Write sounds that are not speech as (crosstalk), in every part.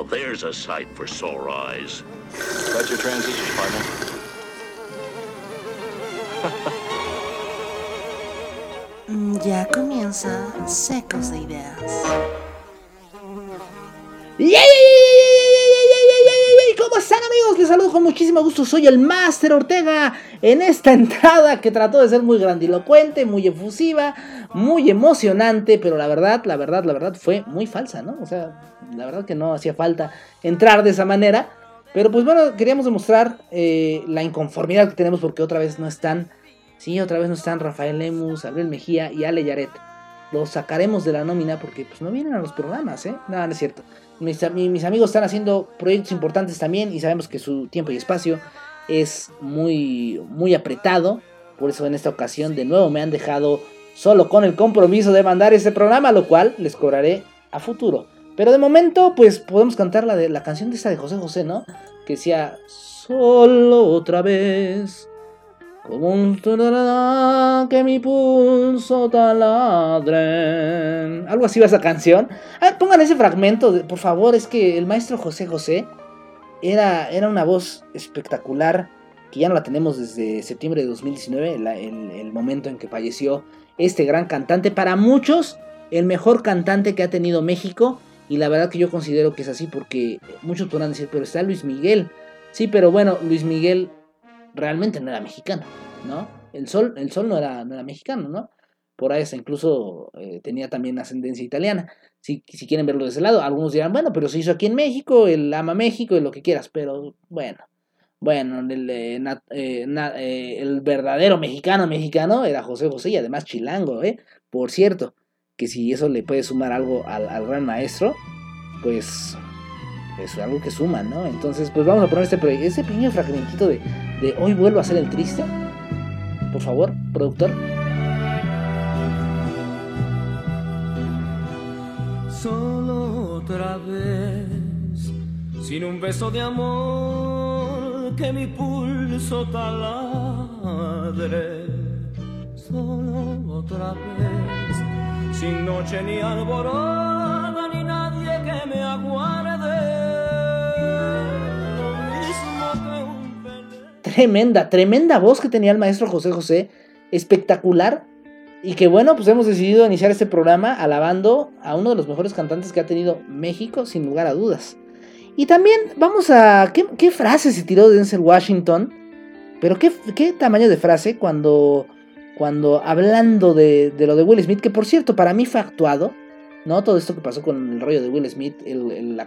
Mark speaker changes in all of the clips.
Speaker 1: Now there's a sight for sore eyes.
Speaker 2: Got your transistors, partner.
Speaker 3: Mm, Ya comienza Secos de Ideas. ¡Yay, yay, yay, yay, yay, están amigos? Les saludo con muchísimo gusto. Soy el Master Ortega en esta (laughs) entrada que trató de ser muy grandilocuente, muy efusiva, muy emocionante, pero la verdad, la verdad, la verdad fue muy falsa, ¿no? O sea, la verdad que no hacía falta entrar de esa manera. Pero pues bueno, queríamos demostrar eh, la inconformidad que tenemos porque otra vez no están, sí, otra vez no están Rafael Lemus, Abril Mejía y Ale Yaret. Los sacaremos de la nómina porque pues no vienen a los programas, ¿eh? Nada, no es cierto. Mis, mi- mis amigos están haciendo proyectos importantes también y sabemos que su tiempo y espacio es muy, muy apretado. Por eso en esta ocasión de nuevo me han dejado solo con el compromiso de mandar ese programa, lo cual les cobraré a futuro. Pero de momento, pues podemos cantar la, de, la canción de esta de José José, ¿no? Que decía, solo otra vez, como un que mi pulso taladren. Algo así va esa canción. Ah, pongan ese fragmento, por favor, es que el maestro José José era, era una voz espectacular, que ya no la tenemos desde septiembre de 2019, la- el, el momento en que falleció este gran cantante. Para muchos, el mejor cantante que ha tenido México. Y la verdad que yo considero que es así porque muchos podrán decir, pero está Luis Miguel. Sí, pero bueno, Luis Miguel realmente no era mexicano, ¿no? El Sol, el Sol no, era, no era mexicano, ¿no? Por ahí incluso eh, tenía también ascendencia italiana. Si, si quieren verlo de ese lado, algunos dirán, bueno, pero se hizo aquí en México, él ama México y lo que quieras, pero bueno. Bueno, el, eh, eh, na- eh, el verdadero mexicano mexicano era José José y además chilango, ¿eh? Por cierto, que si eso le puede sumar algo al, al gran maestro, pues es algo que suma, ¿no? Entonces, pues vamos a poner este, ese pequeño fragmentito de, de Hoy vuelvo a ser el triste. Por favor, productor.
Speaker 4: Solo otra vez, sin un beso de amor que mi pulso taladre. Solo otra vez, sin noche ni alborada, ni nadie que me aguarde.
Speaker 3: Tremenda, tremenda voz que tenía el maestro José José. Espectacular. Y que bueno, pues hemos decidido iniciar este programa alabando a uno de los mejores cantantes que ha tenido México, sin lugar a dudas. Y también vamos a... ¿Qué, frase se tiró Denzel Washington? Pero qué, qué tamaño de frase cuando, cuando hablando de, de lo de Will Smith, que por cierto para mí fue actuado, ¿no? Todo esto que pasó con el rollo de Will Smith, el-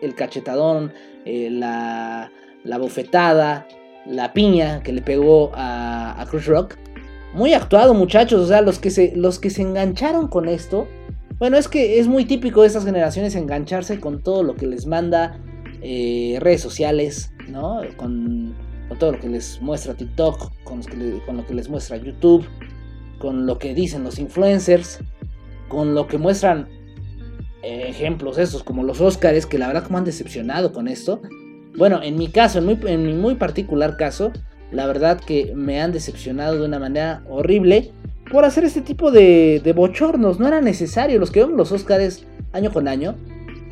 Speaker 3: el cachetadón, eh, la, la bofetada, la piña que le pegó a, a Chris Rock. Muy actuado, muchachos. O sea, los que se, los que se engancharon con esto. Bueno, es que es muy típico de estas generaciones engancharse con todo lo que les manda eh, redes sociales, ¿no? Con, con todo lo que les muestra TikTok, con, lo que les muestra YouTube, con lo que dicen los influencers, con lo que muestran eh, ejemplos estos como los Oscars, que la verdad como han decepcionado con esto. Bueno, en mi caso, en, mi muy particular caso, la verdad que me han decepcionado de una manera horrible por hacer este tipo de, de bochornos. No era necesario. Los que vemos los Oscars año con año,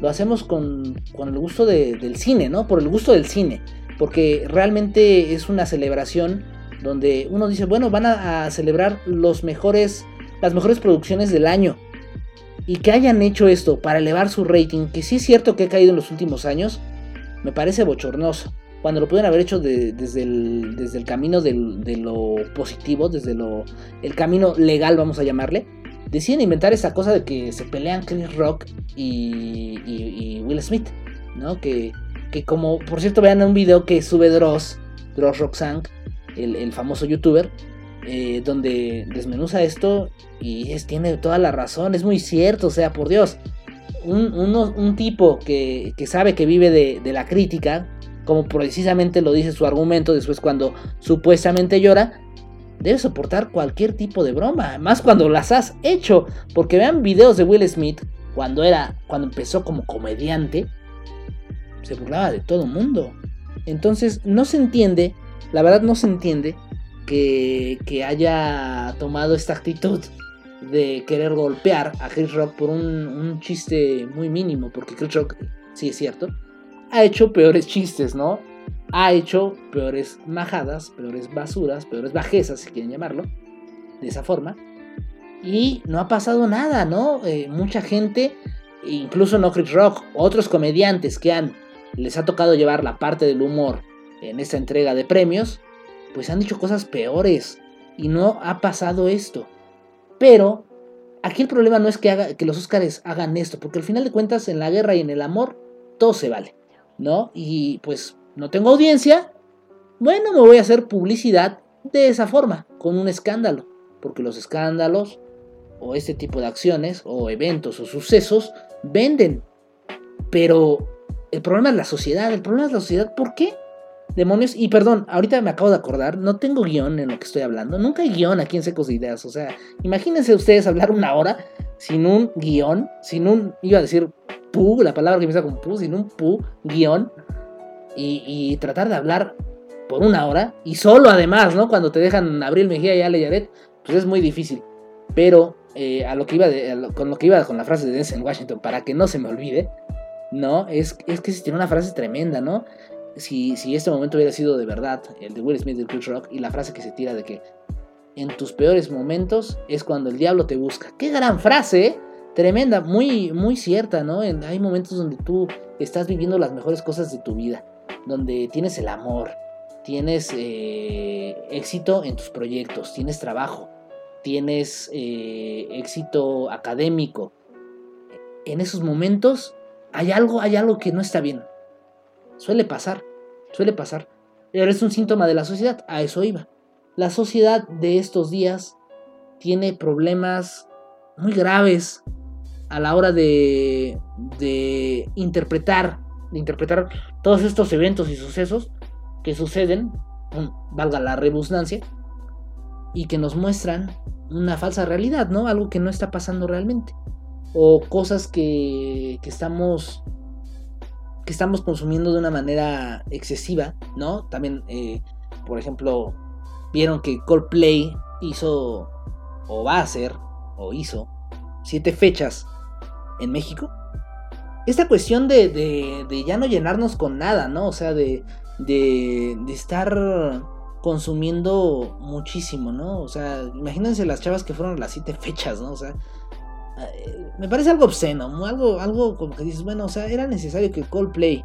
Speaker 3: lo hacemos con, con el gusto de- del cine, ¿no? Por el gusto del cine. Porque realmente es una celebración donde uno dice, bueno, van a, a celebrar los mejores, las mejores producciones del año. Y que hayan hecho esto para elevar su rating, que sí es cierto que ha caído en los últimos años, me parece bochornoso. Cuando lo pueden haber hecho de- desde, el, camino de lo positivo, desde lo, el camino legal, vamos a llamarle, deciden inventar esa cosa de que se pelean Chris Rock y, y- y Will Smith, ¿no? Que, que como, por cierto, vean un video que sube Dross, Dross Roxanne, el, el famoso youtuber, eh, donde desmenuza esto y es, tiene toda la razón, es muy cierto, o sea, por Dios, un, un tipo que, que sabe que vive de, de la crítica, como precisamente lo dice su argumento después cuando supuestamente llora, debe soportar cualquier tipo de broma, más cuando las has hecho, porque vean videos de Will Smith cuando era cuando empezó como comediante, se burlaba de todo mundo. Entonces, no se entiende, la verdad no se entiende que, que haya tomado esta actitud de querer golpear a Chris Rock por un, chiste muy mínimo, porque Chris Rock sí es cierto, ha hecho peores chistes, ¿no? Ha hecho peores majadas, peores basuras, peores bajezas, si quieren llamarlo, de esa forma. Y no ha pasado nada, ¿no? Eh, mucha gente, incluso no Chris Rock, otros comediantes que han, les ha tocado llevar la parte del humor en esta entrega de premios, pues han dicho cosas peores y no ha pasado esto. Pero aquí el problema no es que, haga, que los Óscares hagan esto, porque al final de cuentas en la guerra y en el amor todo se vale, ¿no? Y pues no tengo audiencia, bueno, me voy a hacer publicidad de esa forma, con un escándalo, porque los escándalos o este tipo de acciones o eventos o sucesos venden. Pero el problema es la sociedad, el problema es la sociedad, ¿por qué? Demonios, y perdón, ahorita me acabo de acordar, no tengo guion en lo que estoy hablando, nunca hay guion aquí en Secos de Ideas, o sea, imagínense ustedes hablar una hora sin un guion, sin un, iba a decir pu, la palabra que empieza con pu, sin un pu, guion, y, tratar de hablar por una hora, y solo además, ¿no? Cuando te dejan Abril Mejía y Ale Yaret, pues es muy difícil, pero eh, a lo que iba con lo que iba con la frase de Denzel Washington, para que no se me olvide, ¿no? Es, es que tiene una frase tremenda, ¿no? Si, este momento hubiera sido de verdad, el de Will Smith del Chris Rock, y la frase que se tira de que en tus peores momentos es cuando el diablo te busca. Qué gran frase, ¿eh? tremenda, muy, muy cierta, ¿no? hay momentos donde tú estás viviendo las mejores cosas de tu vida, donde tienes el amor, tienes eh, éxito en tus proyectos, tienes trabajo, tienes eh, éxito académico. En esos momentos hay algo, hay algo que no está bien. Suele pasar, suele pasar. Pero es un síntoma de la sociedad, a eso iba. La sociedad de estos días tiene problemas muy graves a la hora de, de interpretar, de interpretar todos estos eventos y sucesos que suceden, valga la redundancia, y que nos muestran una falsa realidad, ¿no? Algo que no está pasando realmente. O cosas que, que estamos que estamos consumiendo de una manera excesiva, ¿no? También, eh, por ejemplo, vieron que Coldplay hizo, o va a hacer, o hizo, siete fechas en México. Esta cuestión de, de, ya no llenarnos con nada, ¿no? O sea, de, de, de estar consumiendo muchísimo, ¿no? O sea, imagínense las chavas que fueron las siete fechas, ¿no? O sea, me parece algo obsceno, algo, algo como que dices, bueno, o sea, era necesario que Coldplay,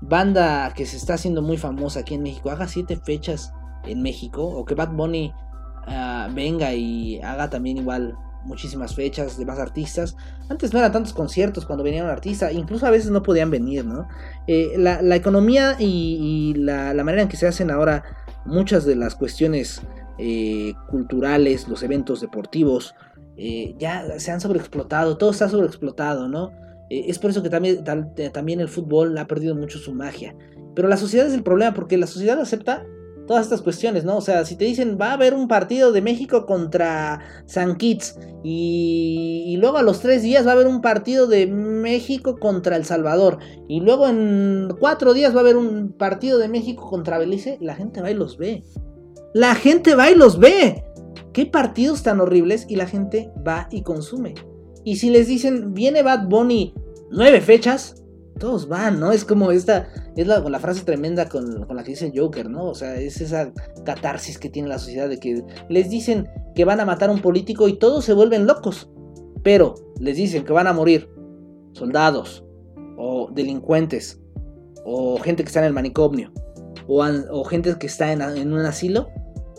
Speaker 3: banda que se está haciendo muy famosa aquí en México, haga siete fechas en México, o que Bad Bunny ah, venga y haga también igual muchísimas fechas de más artistas. Antes no eran tantos conciertos cuando venía un artista, incluso a veces no podían venir, ¿no? Eh, la, economía y, la, manera en que se hacen ahora muchas de las cuestiones eh, culturales, los eventos deportivos, eh, ya se han sobreexplotado, todo está sobreexplotado, ¿no? Eh, es por eso que también, también el fútbol ha perdido mucho su magia. Pero la sociedad es el problema, porque la sociedad acepta todas estas cuestiones, ¿no? O sea, si te dicen va a haber un partido de México contra San Kitts y, y, luego a los tres días va a haber un partido de México contra El Salvador y luego en cuatro días va a haber un partido de México contra Belice, la gente va y los ve. La gente va y los ve. ¿Qué partidos tan horribles? Y la gente va y consume. Y si les dicen, viene Bad Bunny nueve fechas, todos van, ¿no? Es como esta, es la, la frase tremenda con, la que dice Joker, ¿no? O sea, es esa catarsis que tiene la sociedad de que les dicen que van a matar a un político y todos se vuelven locos. Pero les dicen que van a morir soldados o delincuentes o gente que está en el manicomio o, gente que está en un asilo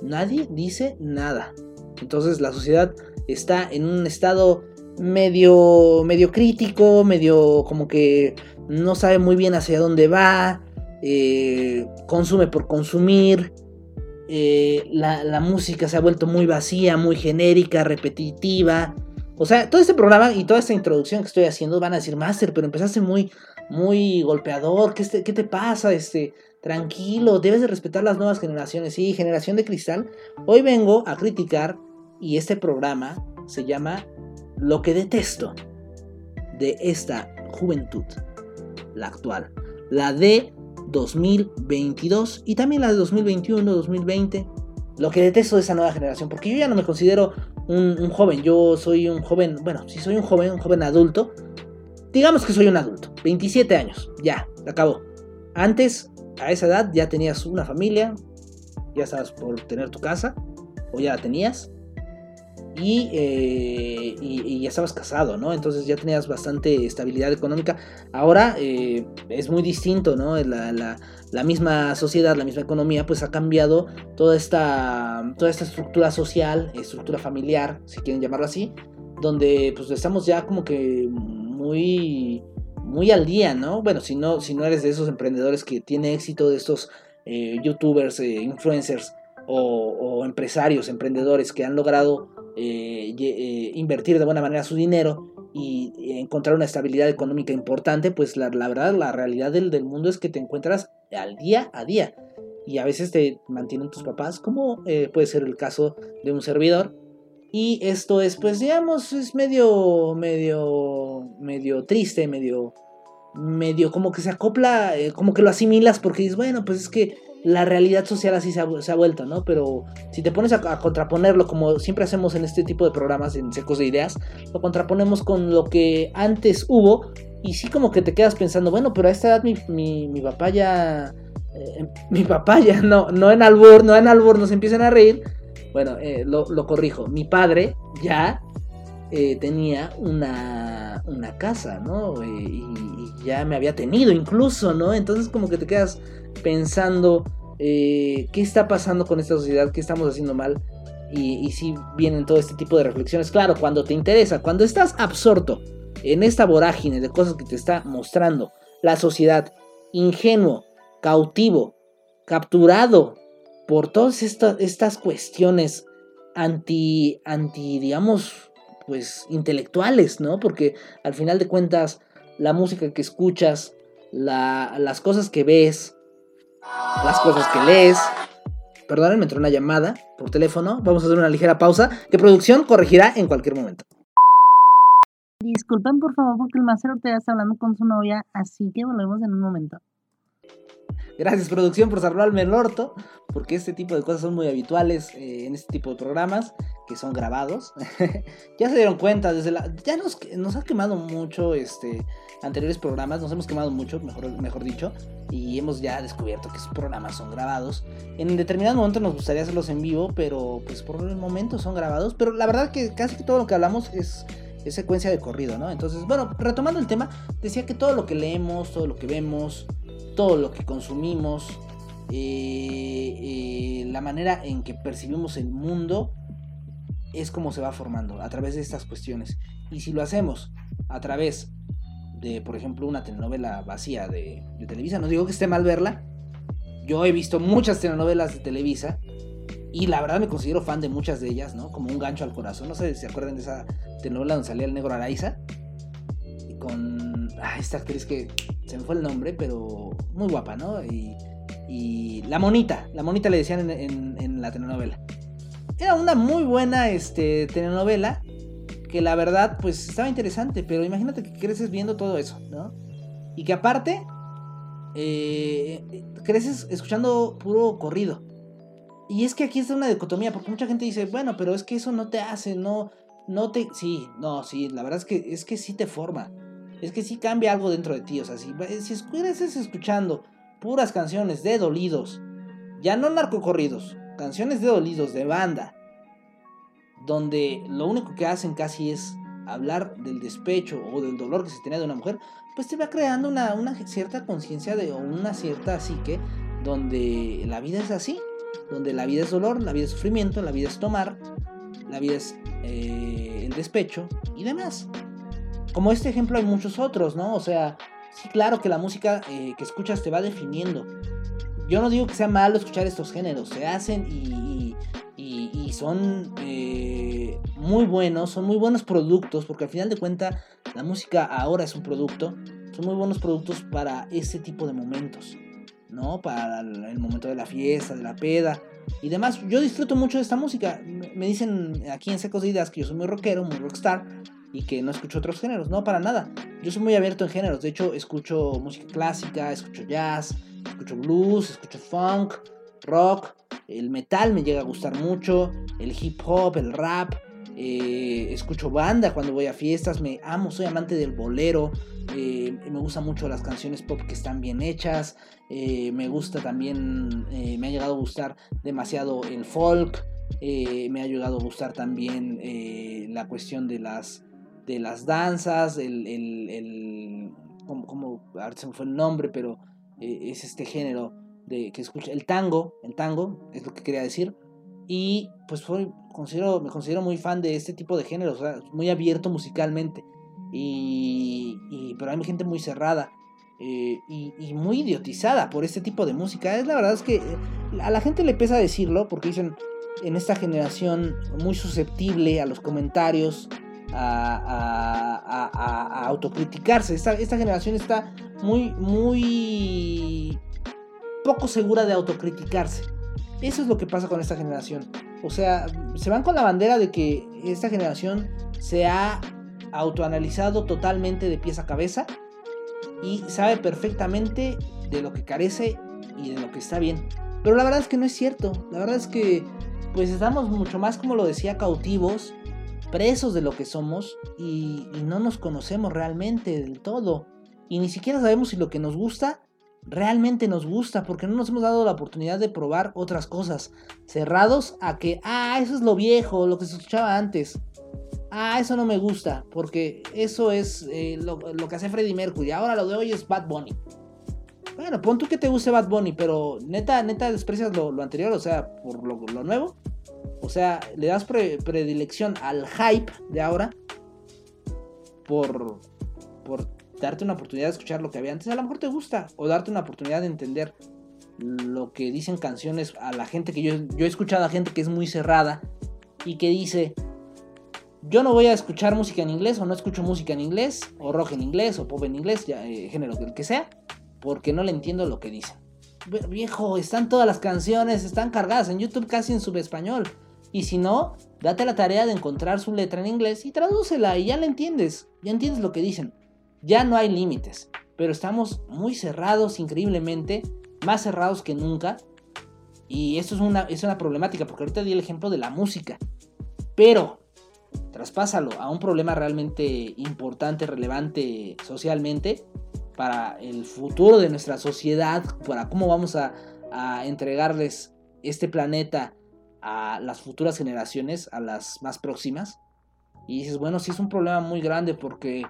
Speaker 3: nadie dice nada. Entonces la sociedad está en un estado medio, medio crítico, medio como que no sabe muy bien hacia dónde va, eh, consume por consumir, eh, la, música se ha vuelto muy vacía, muy genérica, repetitiva. O sea, todo este programa y toda esta introducción que estoy haciendo van a decir, Master, pero empezaste muy, muy golpeador, ¿qué, ¿qué te pasa? Este, Tranquilo, debes de respetar las nuevas generaciones. Sí, generación de cristal. Hoy vengo a criticar y este programa se llama Lo que detesto de esta juventud, la actual. La de 2022 y también la de 2021, 2020. Lo que detesto de esa nueva generación, porque yo ya no me considero un, joven, yo soy un joven, bueno, sí soy un joven, un joven adulto, digamos que soy un adulto, 27 años, ya, acabó. Antes, a esa edad, ya tenías una familia, ya estabas por tener tu casa, o ya la tenías, y, eh, y, ya estabas casado, ¿no? Entonces ya tenías bastante estabilidad económica. Ahora eh, es muy distinto, ¿no? La, la, la, misma sociedad, la misma economía, pues ha cambiado toda esta, toda esta estructura social, estructura familiar, si quieren llamarlo así, donde pues estamos ya como que muy muy al día, ¿no? Bueno, si no, si no eres de esos emprendedores que tiene éxito, de estos eh, youtubers, eh, influencers o, empresarios, emprendedores que han logrado eh, invertir de buena manera su dinero y, encontrar una estabilidad económica importante, pues la, verdad, la realidad del, del, mundo es que te encuentras al día a día. Y a veces te mantienen tus papás, como puede ser el caso de un servidor, y esto es, pues, digamos, es medio, medio, medio triste, medio, medio como que se acopla, eh, como que lo asimilas porque dices, bueno, pues es que la realidad social así se ha, vuelto, ¿no? Pero si te pones a, contraponerlo, como siempre hacemos en este tipo de programas, en Secos de Ideas, lo contraponemos con lo que antes hubo y sí como que te quedas pensando, bueno, pero a esta edad mi, mi, mi papá ya... Eh, (laughs) mi papá ya no, no en albur, no en albur, nos empiezan a reír bueno, eh, lo, lo, corrijo. Mi padre ya eh, tenía una, una, casa, ¿no? Eh, y, ya me había tenido incluso, ¿no? Entonces como que te quedas pensando qué está pasando con esta sociedad, qué estamos haciendo mal. Y, si sí vienen todo este tipo de reflexiones. Claro, cuando te interesa, cuando estás absorto en esta vorágine de cosas que te está mostrando la sociedad, ingenuo, cautivo, capturado por todas estas cuestiones anti, anti, digamos, pues intelectuales, ¿no? Porque al final de cuentas, la música que escuchas, la, las cosas que ves, las cosas que lees. Perdón, me entró una llamada por teléfono. Vamos a hacer una ligera pausa que producción corregirá en cualquier momento.
Speaker 5: Disculpen por favor porque el Master Ortega está hablando con su novia, así que volvemos en un momento.
Speaker 3: Gracias producción por salvarme el orto, porque este tipo de cosas son muy habituales eh, en este tipo de programas que son grabados. (laughs) ya se dieron cuenta, desde ya nos, nos ha quemado mucho este, anteriores programas, nos hemos quemado mucho, mejor, mejor dicho, y hemos ya descubierto que esos programas son grabados. En determinado momento nos gustaría hacerlos en vivo, pero pues por el momento son grabados, pero la verdad que casi todo lo que hablamos es secuencia de corrido, ¿no? Entonces, bueno, retomando el tema, decía que todo lo que leemos, todo lo que vemos, todo lo que consumimos, eh, eh, la manera en que percibimos el mundo es como se va formando a través de estas cuestiones. Y si lo hacemos a través de, por ejemplo, una telenovela vacía de, Televisa, no digo que esté mal verla, yo he visto muchas telenovelas de Televisa y la verdad me considero fan de muchas de ellas, ¿no? Como un gancho al corazón. No sé si se acuerdan de esa telenovela donde salía el negro Araiza. Con ah, esta actriz que se me fue el nombre, pero muy guapa, ¿no? Y, y la monita, la monita le decían en, la telenovela. Era una muy buena este, telenovela que la verdad pues estaba interesante, pero imagínate que creces viendo todo eso, ¿no? Y que aparte eh, creces escuchando puro corrido. Y es que aquí está una dicotomía, porque mucha gente dice, bueno, pero es que eso no te hace, no, no te... Sí, no, sí, la verdad es que, es que sí te forma. Es que sí cambia algo dentro de ti. O sea, si, si estás escuchando puras canciones de dolidos, ya no narcocorridos, canciones de dolidos, de banda, donde lo único que hacen casi es hablar del despecho o del dolor que se tenía de una mujer, pues te va creando una, una cierta conciencia o una cierta psique donde la vida es así, donde la vida es dolor, la vida es sufrimiento, la vida es tomar, la vida es eh, el despecho y demás. Como este ejemplo hay muchos otros, ¿no? O sea, sí, claro que la música eh, que escuchas te va definiendo. Yo no digo que sea malo escuchar estos géneros, se hacen y, y, y son eh, muy buenos, son muy buenos productos, porque al final de cuentas la música ahora es un producto, son muy buenos productos para ese tipo de momentos, ¿no? Para el momento de la fiesta, de la peda y demás. Yo disfruto mucho de esta música. Me dicen aquí en Secos de Ideas que yo soy muy rockero, muy rockstar y que no escucho otros géneros. No, para nada. Yo soy muy abierto en géneros. De hecho, escucho música clásica, escucho jazz, escucho blues, escucho funk, rock. El metal me llega a gustar mucho. El hip hop, el rap. eh, escucho banda cuando voy a fiestas, me amo, soy amante del bolero, eh, me gustan mucho las canciones pop que están bien hechas, eh, me gusta también, me ha llegado a gustar demasiado el folk, me ha llegado a gustar también la cuestión de las, de las danzas, el, el, el como, como, ahora se me fue el nombre, pero es este género de que escucha, el tango, el tango, es lo que quería decir, y pues considero, me considero muy fan de este tipo de géneros, muy abierto musicalmente. Y, pero hay gente muy cerrada eh, y, muy idiotizada por este tipo de música. Es la verdad es que eh, a la gente le pesa decirlo porque dicen en esta generación muy susceptible a los comentarios, a, autocriticarse. Esta, esta generación está muy, muy poco segura de autocriticarse. Eso es lo que pasa con esta generación. O sea, se van con la bandera de que esta generación se ha autoanalizado totalmente de pies a cabeza y sabe perfectamente de lo que carece y de lo que está bien. Pero la verdad es que no es cierto. La verdad es que pues estamos mucho más, como lo decía, cautivos, presos de lo que somos y, no nos conocemos realmente del todo. Y ni siquiera sabemos si lo que nos gusta realmente nos gusta porque no nos hemos dado la oportunidad de probar otras cosas. Cerrados a que, ah, eso es lo viejo, lo que se escuchaba antes. Ah, eso no me gusta porque eso es eh, lo, que hace Freddie Mercury. Ahora lo de hoy es Bad Bunny. Bueno, pon tú que te guste Bad Bunny, pero neta, neta desprecias lo, anterior, o sea, por lo, nuevo. O sea, le das predilección al hype de ahora por, por darte una oportunidad de escuchar lo que había antes, a lo mejor te gusta, o darte una oportunidad de entender lo que dicen canciones a la gente que yo, yo he escuchado a gente que es muy cerrada y que dice, yo no voy a escuchar música en inglés o no escucho música en inglés, o rock en inglés, o pop en inglés, ya, eh, género del que sea, porque no le entiendo lo que dicen. Viejo, están todas las canciones, están cargadas en YouTube casi en subespañol. Y si no, date la tarea de encontrar su letra en inglés y tradúcela y ya la entiendes, ya entiendes lo que dicen ya no hay límites, pero estamos muy cerrados increíblemente, más cerrados que nunca. Y esto es una, es una problemática, porque ahorita di el ejemplo de la música. Pero, traspásalo a un problema realmente importante, relevante socialmente, para el futuro de nuestra sociedad, para cómo vamos a, entregarles este planeta a las futuras generaciones, a las más próximas. Y dices, bueno, sí es un problema muy grande porque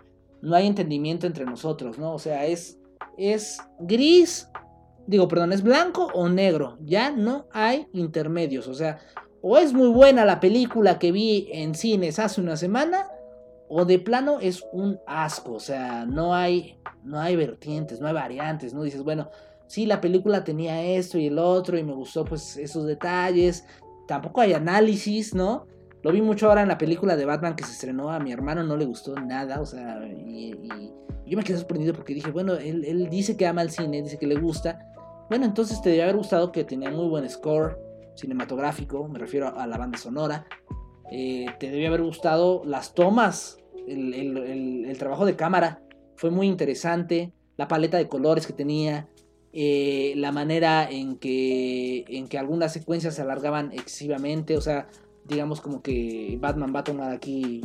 Speaker 3: no hay entendimiento entre nosotros, ¿no? O sea, es, es gris, digo, perdón, es blanco o negro, ya no hay intermedios, o sea, o es muy buena la película que vi en cines hace una semana, o de plano es un asco, o sea, no hay, no hay vertientes, no hay variantes, ¿no? Dices, bueno, sí, la película tenía esto y el otro y me gustó pues esos detalles, tampoco hay análisis, ¿no? Lo vi mucho ahora en la película de Batman que se estrenó. A mi hermano no le gustó nada. O sea, y, yo me quedé sorprendido porque dije, bueno, él, dice que ama el cine, dice que le gusta. Bueno, entonces te debe haber gustado que tenía muy buen score cinematográfico, me refiero a, la banda sonora. Eh, te debe haber gustado las tomas, el, trabajo de cámara fue muy interesante, la paleta de colores que tenía, eh, la manera en que, en que algunas secuencias se alargaban excesivamente, o sea, digamos como que Batman va a tomar aquí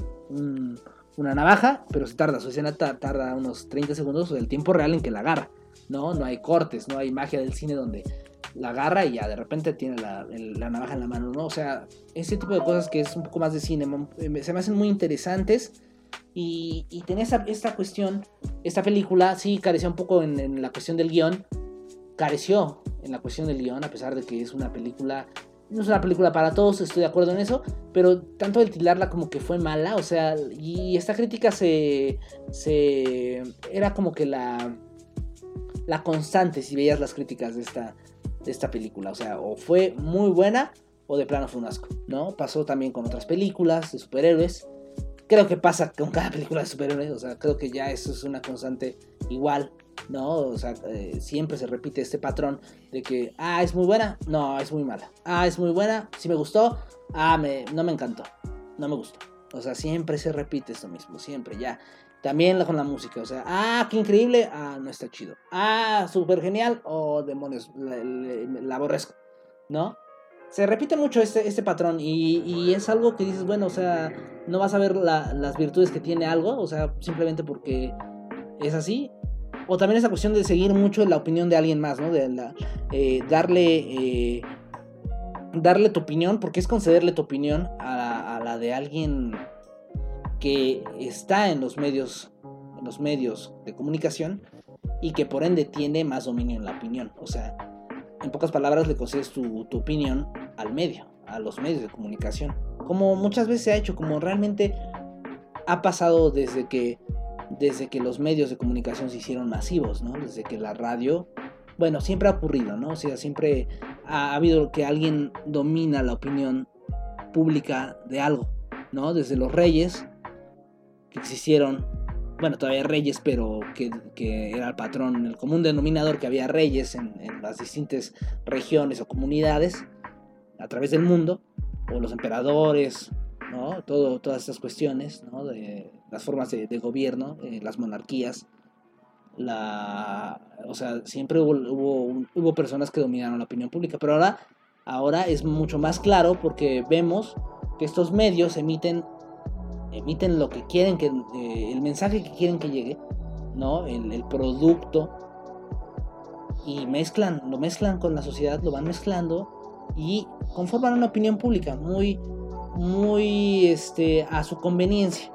Speaker 3: una navaja, pero se tarda, su escena tarda unos 30 segundos del tiempo real en que la agarra, ¿no? No hay cortes, no hay magia del cine donde la agarra y ya de repente tiene la, navaja en la mano, ¿no? O sea, ese tipo de cosas que es un poco más de cine, eh, se me hacen muy interesantes. Y, y tenía esta, cuestión, esta película sí carecía un poco en, la cuestión del guion, careció en la cuestión del guion, a pesar de que es una película no es una película para todos, estoy de acuerdo en eso, pero tanto el tildarla como que fue mala, o sea, y esta crítica se, se era como que la, la constante si veías las críticas de esta, de esta película, o sea, o fue muy buena o de plano fue un asco, ¿no? Pasó también con otras películas de superhéroes, creo que pasa con cada película de superhéroes, o sea, creo que ya eso es una constante igual ¿no? O sea, eh, siempre se repite este patrón de que, ah, es muy buena, no, es muy mala. Ah, es muy buena, sí me gustó, ah, me, no me encantó, no me gustó. O sea, siempre se repite esto mismo, siempre, ya. También con la música, o sea, ah, qué increíble, ah, no está chido. Ah, súper genial, oh, demonios, la, aborrezco, ¿no? Se repite mucho este, este patrón y, y es algo que dices, bueno, o sea, no vas a ver la- las virtudes que tiene algo, o sea, simplemente porque es así. O también esa cuestión de seguir mucho la opinión de alguien más, ¿no? De eh, darle, eh, darle tu opinión, porque es concederle tu opinión a a la de alguien que está en los medios, en los medios de comunicación y que por ende tiene más dominio en la opinión. O sea, en pocas palabras le concedes tu, tu opinión al medio, a los medios de comunicación. Como muchas veces se ha hecho, como realmente ha pasado desde que, desde que los medios de comunicación se hicieron masivos, ¿no? Desde que la radio, bueno, siempre ha ocurrido, ¿no? O sea, siempre ha habido que alguien domina la opinión pública de algo, ¿no? Desde los reyes que existieron, bueno, todavía reyes, pero que, que era el patrón, el común denominador que había reyes en, en las distintas regiones o comunidades a través del mundo, o los emperadores, ¿no? Todo, todas estas cuestiones, ¿no? De las formas de, de gobierno, eh, las monarquías, la, o sea, siempre hubo, hubo, hubo personas que dominaron la opinión pública, pero ahora, ahora es mucho más claro porque vemos que estos medios emiten, emiten lo que quieren, que, eh, el mensaje que quieren que llegue, ¿no? El, producto y mezclan, lo mezclan con la sociedad, lo van mezclando y conforman una opinión pública muy, muy, este, a su conveniencia.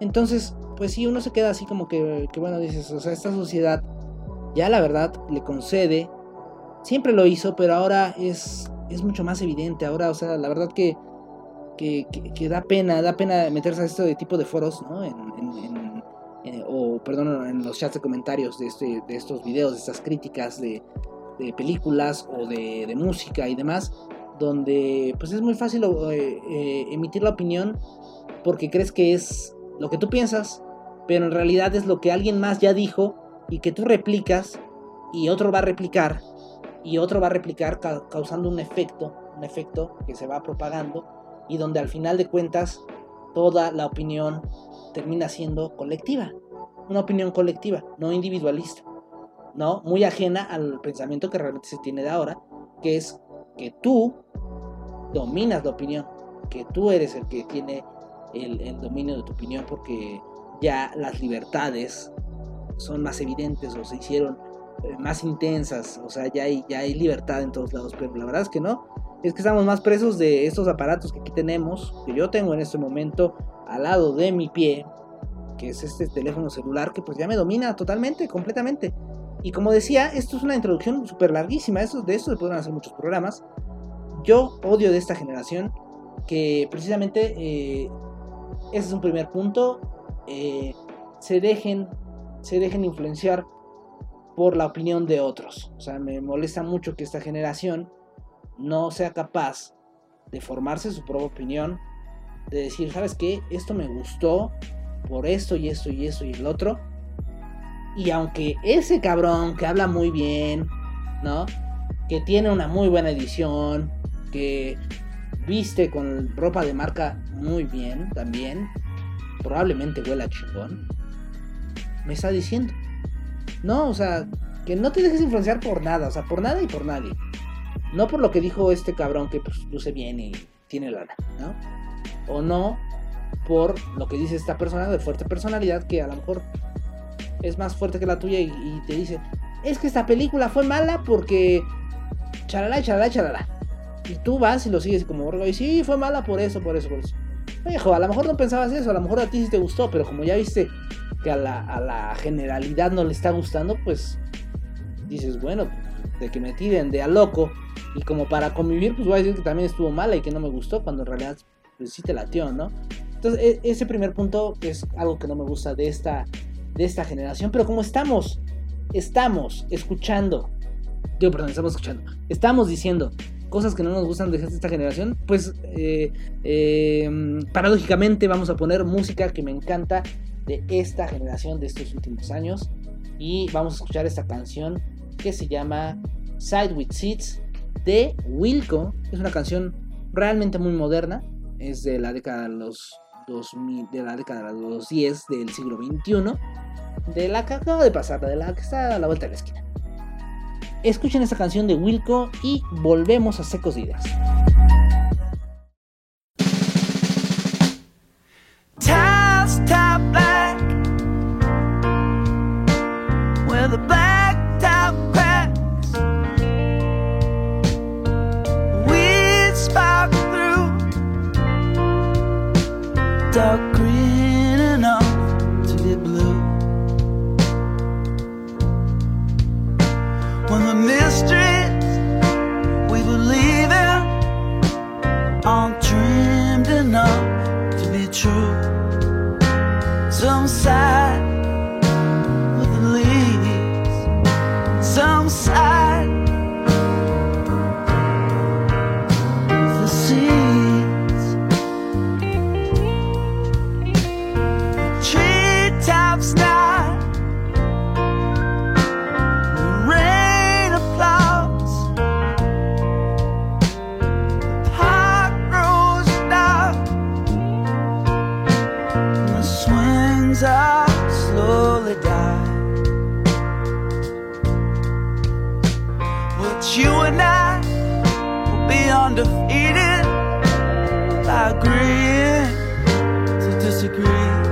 Speaker 3: Entonces, pues sí, uno se queda así como que, que bueno, dices, o sea, esta sociedad ya la verdad le concede, siempre lo hizo, pero ahora es, es mucho más evidente, ahora, o sea, la verdad que, que, da pena, da pena meterse a este tipo de foros, ¿no? En, en- en- en- o, perdón, en los chats de comentarios de, este, de estos videos, de estas críticas de, películas o de, música y demás, donde pues es muy fácil eh, eh, emitir la opinión porque crees que es lo que tú piensas, pero en realidad es lo que alguien más ya dijo y que tú replicas y otro va a replicar y otro va a replicar ca- causando un efecto, un efecto que se va propagando y donde al final de cuentas toda la opinión termina siendo colectiva, una opinión colectiva, no individualista, ¿no? Muy ajena al pensamiento que realmente se tiene de ahora, que es que tú dominas la opinión, que tú eres el que tiene el, dominio de tu opinión porque ya las libertades son más evidentes o se hicieron eh, más intensas, o sea, ya hay, ya hay libertad en todos lados, pero la verdad es que no, es que estamos más presos de estos aparatos que aquí tenemos, que yo tengo en este momento al lado de mi pie, que es este teléfono celular que pues ya me domina totalmente, completamente. Y como decía, esto es una introducción súper larguísima, esto, de esto se pueden hacer muchos programas. Yo odio de esta generación que precisamente eh, ese es un primer punto, eh, se dejen, se dejen influenciar por la opinión de otros. O sea, me molesta mucho que esta generación no sea capaz de formarse su propia opinión, de decir, ¿sabes qué? Esto me gustó por esto y esto y esto y el otro. Y aunque ese cabrón que habla muy bien, ¿no? Que tiene una muy buena edición, que viste con ropa de marca muy bien también, probablemente huela chingón, me está diciendo. No, o sea, que no te dejes influenciar por nada, o sea, por nada y por nadie. No por lo que dijo este cabrón que pues luce bien y tiene lana, ¿no? O no por lo que dice esta persona de fuerte personalidad que a lo mejor es más fuerte que la tuya y, te dice, es que esta película fue mala porque charalá, charalá, charalá. Y tú vas y lo sigues como borgo y sí, fue mala por eso, por eso, por eso. Viejo, a lo mejor no pensabas eso, a lo mejor a ti sí te gustó, pero como ya viste que a la, a la generalidad no le está gustando, pues dices, bueno, de que me tiren de a loco. Y como para convivir, pues voy a decir que también estuvo mala y que no me gustó, cuando en realidad pues sí te latió, ¿no? Entonces, e- ese primer punto es algo que no me gusta de esta, de esta generación, pero como estamos, estamos escuchando, digo, perdón, estamos escuchando, estamos diciendo cosas que no nos gustan de esta generación, pues eh, eh, paradójicamente vamos a poner música que me encanta de esta generación, de estos últimos años, y vamos a escuchar esta canción que se llama Side with Seats de Wilco. Es una canción realmente muy moderna, es de la década de los 2000, de la década de los 10 del siglo XXI, de la que acaba de pasar, de la que está a la vuelta de la esquina. Escuchen esta canción de Wilco y volvemos a Secos de Ideas.
Speaker 6: dark But you and I will be undefeated by agreeing to disagree.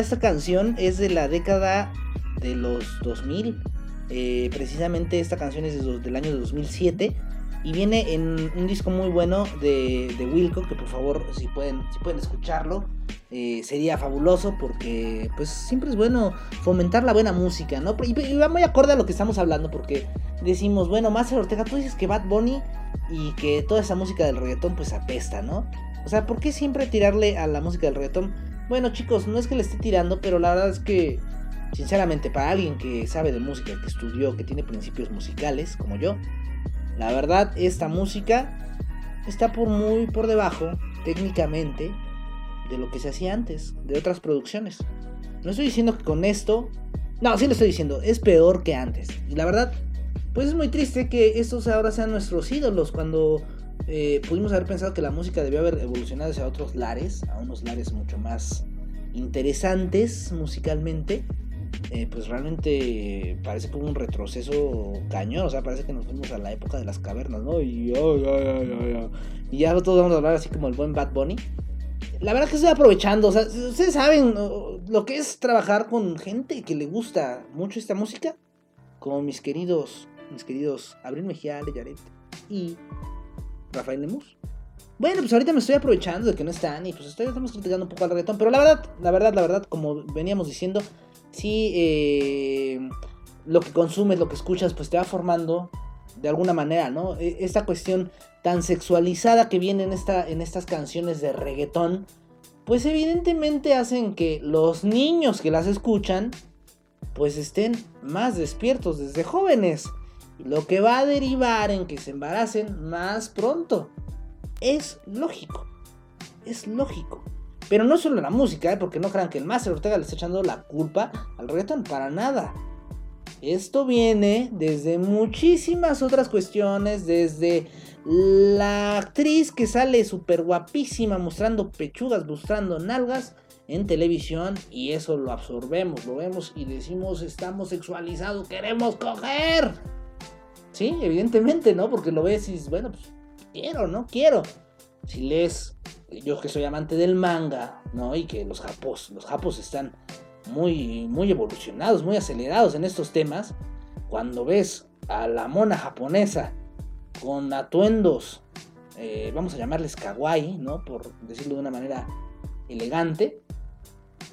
Speaker 3: Esta canción es de la década de los 2000. Eh, precisamente esta canción es de del año 2007. Y viene en un disco muy bueno de, de Wilco. Que por favor, si pueden, si pueden escucharlo. eh, sería fabuloso porque pues siempre es bueno fomentar la buena música, ¿no? Y, y va muy acorde a lo que estamos hablando porque decimos, bueno, Master Ortega, tú dices que Bad Bunny y que toda esa música del reggaetón pues apesta, ¿no? O sea, ¿por qué siempre tirarle a la música del reggaetón? Bueno, chicos, no es que le esté tirando, pero la verdad es que, sinceramente, para alguien que sabe de música, que estudió, que tiene principios musicales, como yo, la verdad, esta música está por muy por debajo, técnicamente, de lo que se hacía antes, de otras producciones. No estoy diciendo que con esto. No, sí lo estoy diciendo, es peor que antes. Y la verdad, pues es muy triste que estos ahora sean nuestros ídolos. Cuando eh, pudimos haber pensado que la música debió haber evolucionado hacia otros lares, a unos lares mucho más interesantes musicalmente. eh, pues realmente parece como un retroceso cañón. O sea, parece que nos fuimos a la época de las cavernas, ¿no? Y, ay, ay, ay. y ya todos vamos a hablar así como el buen Bad Bunny. La verdad que estoy aprovechando, o sea, ustedes saben lo que es trabajar con gente que le gusta mucho esta música. con mis queridos, mis queridos Abril Mejía, Yaret y Rafael Lemus. Bueno, pues ahorita me estoy aprovechando de que no están y pues estoy, estamos criticando un poco al reggaetón, pero la verdad, la verdad, la verdad, como veníamos diciendo, sí, eh, lo que consumes, lo que escuchas, pues te va formando de alguna manera, ¿no? E- Esta cuestión tan sexualizada que viene en, esta, en estas canciones de reggaetón, pues evidentemente hacen que los niños que las escuchan, pues estén más despiertos desde jóvenes. Lo que va a derivar en que se embaracen más pronto. Es lógico. Es lógico. Pero no solo la música, ¿eh? porque no crean que el Master Ortega le está echando la culpa al reggaetón, para nada. Esto viene desde muchísimas otras cuestiones, desde la actriz que sale súper guapísima mostrando pechugas, mostrando nalgas en televisión y eso lo absorbemos, lo vemos y decimos estamos sexualizados, queremos coger. Sí, evidentemente, ¿no? Porque lo ves y dices, bueno, pues quiero, ¿no? Quiero. Si lees, yo que soy amante del manga, ¿no? Y que los japos, los japos están muy, muy evolucionados, muy acelerados en estos temas. Cuando ves a la mona japonesa con atuendos, eh, vamos a llamarles kawaii, ¿no? Por decirlo de una manera elegante.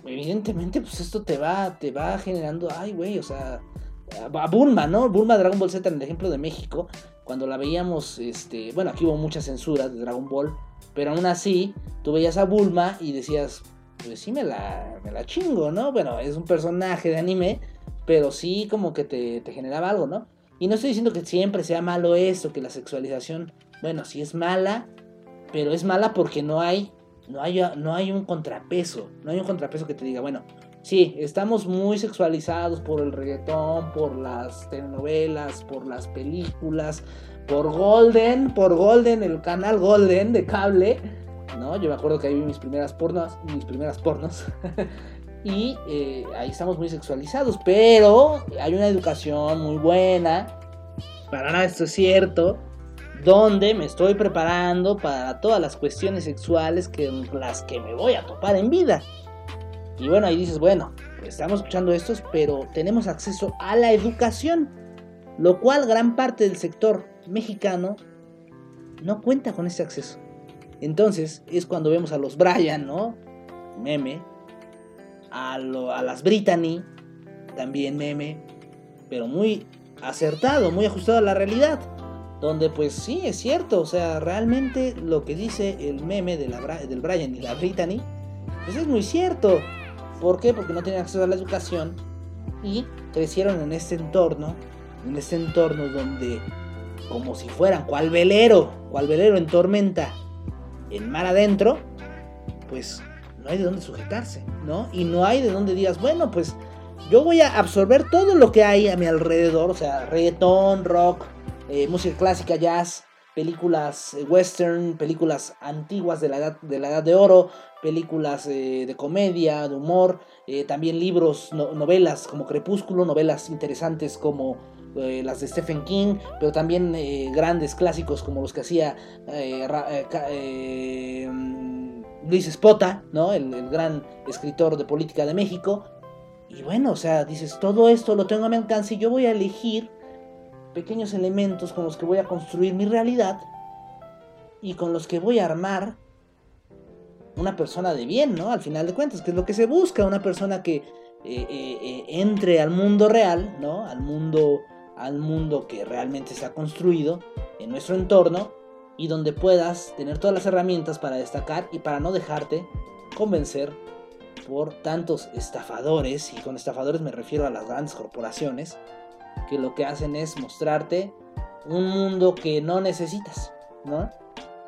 Speaker 3: Evidentemente, pues esto te va, te va generando, ay, güey, o sea, a Bulma, ¿no? Bulma Dragon Ball Z en el ejemplo de México, cuando la veíamos, este, bueno, aquí hubo mucha censura de Dragon Ball, pero aún así, tú veías a Bulma y decías, pues sí me la, me la chingo, ¿no? Bueno, es un personaje de anime, pero sí como que te, te generaba algo, ¿no? Y no estoy diciendo que siempre sea malo esto, que la sexualización, bueno, sí es mala, pero es mala porque no hay, no hay, no hay un contrapeso, no hay un contrapeso que te diga, bueno, sí, estamos muy sexualizados por el reggaetón, por las telenovelas, por las películas, por Golden, por Golden, el canal Golden de cable, ¿no? Yo me acuerdo que ahí vi mis primeras pornos, mis primeras pornos. (laughs) y eh, ahí estamos muy sexualizados, pero hay una educación muy buena. Para nada esto es cierto. Donde me estoy preparando para todas las cuestiones sexuales que las que me voy a topar en vida. Y bueno, ahí dices, bueno, estamos escuchando estos, pero tenemos acceso a la educación. Lo cual gran parte del sector mexicano no cuenta con ese acceso. Entonces es cuando vemos a los Brian, ¿no? Meme. A, las Brittany, también meme. Pero muy acertado, muy ajustado a la realidad. Donde pues sí, es cierto. O sea, realmente lo que dice el meme de la, del Brian y la Brittany, pues es muy cierto. ¿Por qué? Porque no tienen acceso a la educación y crecieron en este entorno, en este entorno donde como si fueran cual velero, cual velero en tormenta, en mar adentro, pues no hay de dónde sujetarse, ¿no? Y no hay de dónde digas, bueno, pues yo voy a absorber todo lo que hay a mi alrededor, o sea, reggaetón, rock, eh, música clásica, jazz, películas eh, western, películas antiguas de la edad de, la edad de oro, películas eh, de comedia, de humor, eh, también libros, no- novelas como Crepúsculo, novelas interesantes como eh, las de Stephen King, pero también grandes clásicos como los que hacía mm, Luis Espota, ¿no? El, el gran escritor de política de México. Y bueno, o sea, dices, todo esto lo tengo a mi alcance y yo voy a elegir pequeños elementos con los que voy a construir mi realidad y con los que voy a armar una persona de bien, ¿no? Al final de cuentas, que es lo que se busca, una persona que eh, eh, eh, entre al mundo real, ¿no? Al mundo, al mundo que realmente se ha construido en nuestro entorno y donde puedas tener todas las herramientas para destacar y para no dejarte convencer por tantos estafadores, y con estafadores me refiero a las grandes corporaciones, que lo que hacen es mostrarte un mundo que no necesitas, ¿no?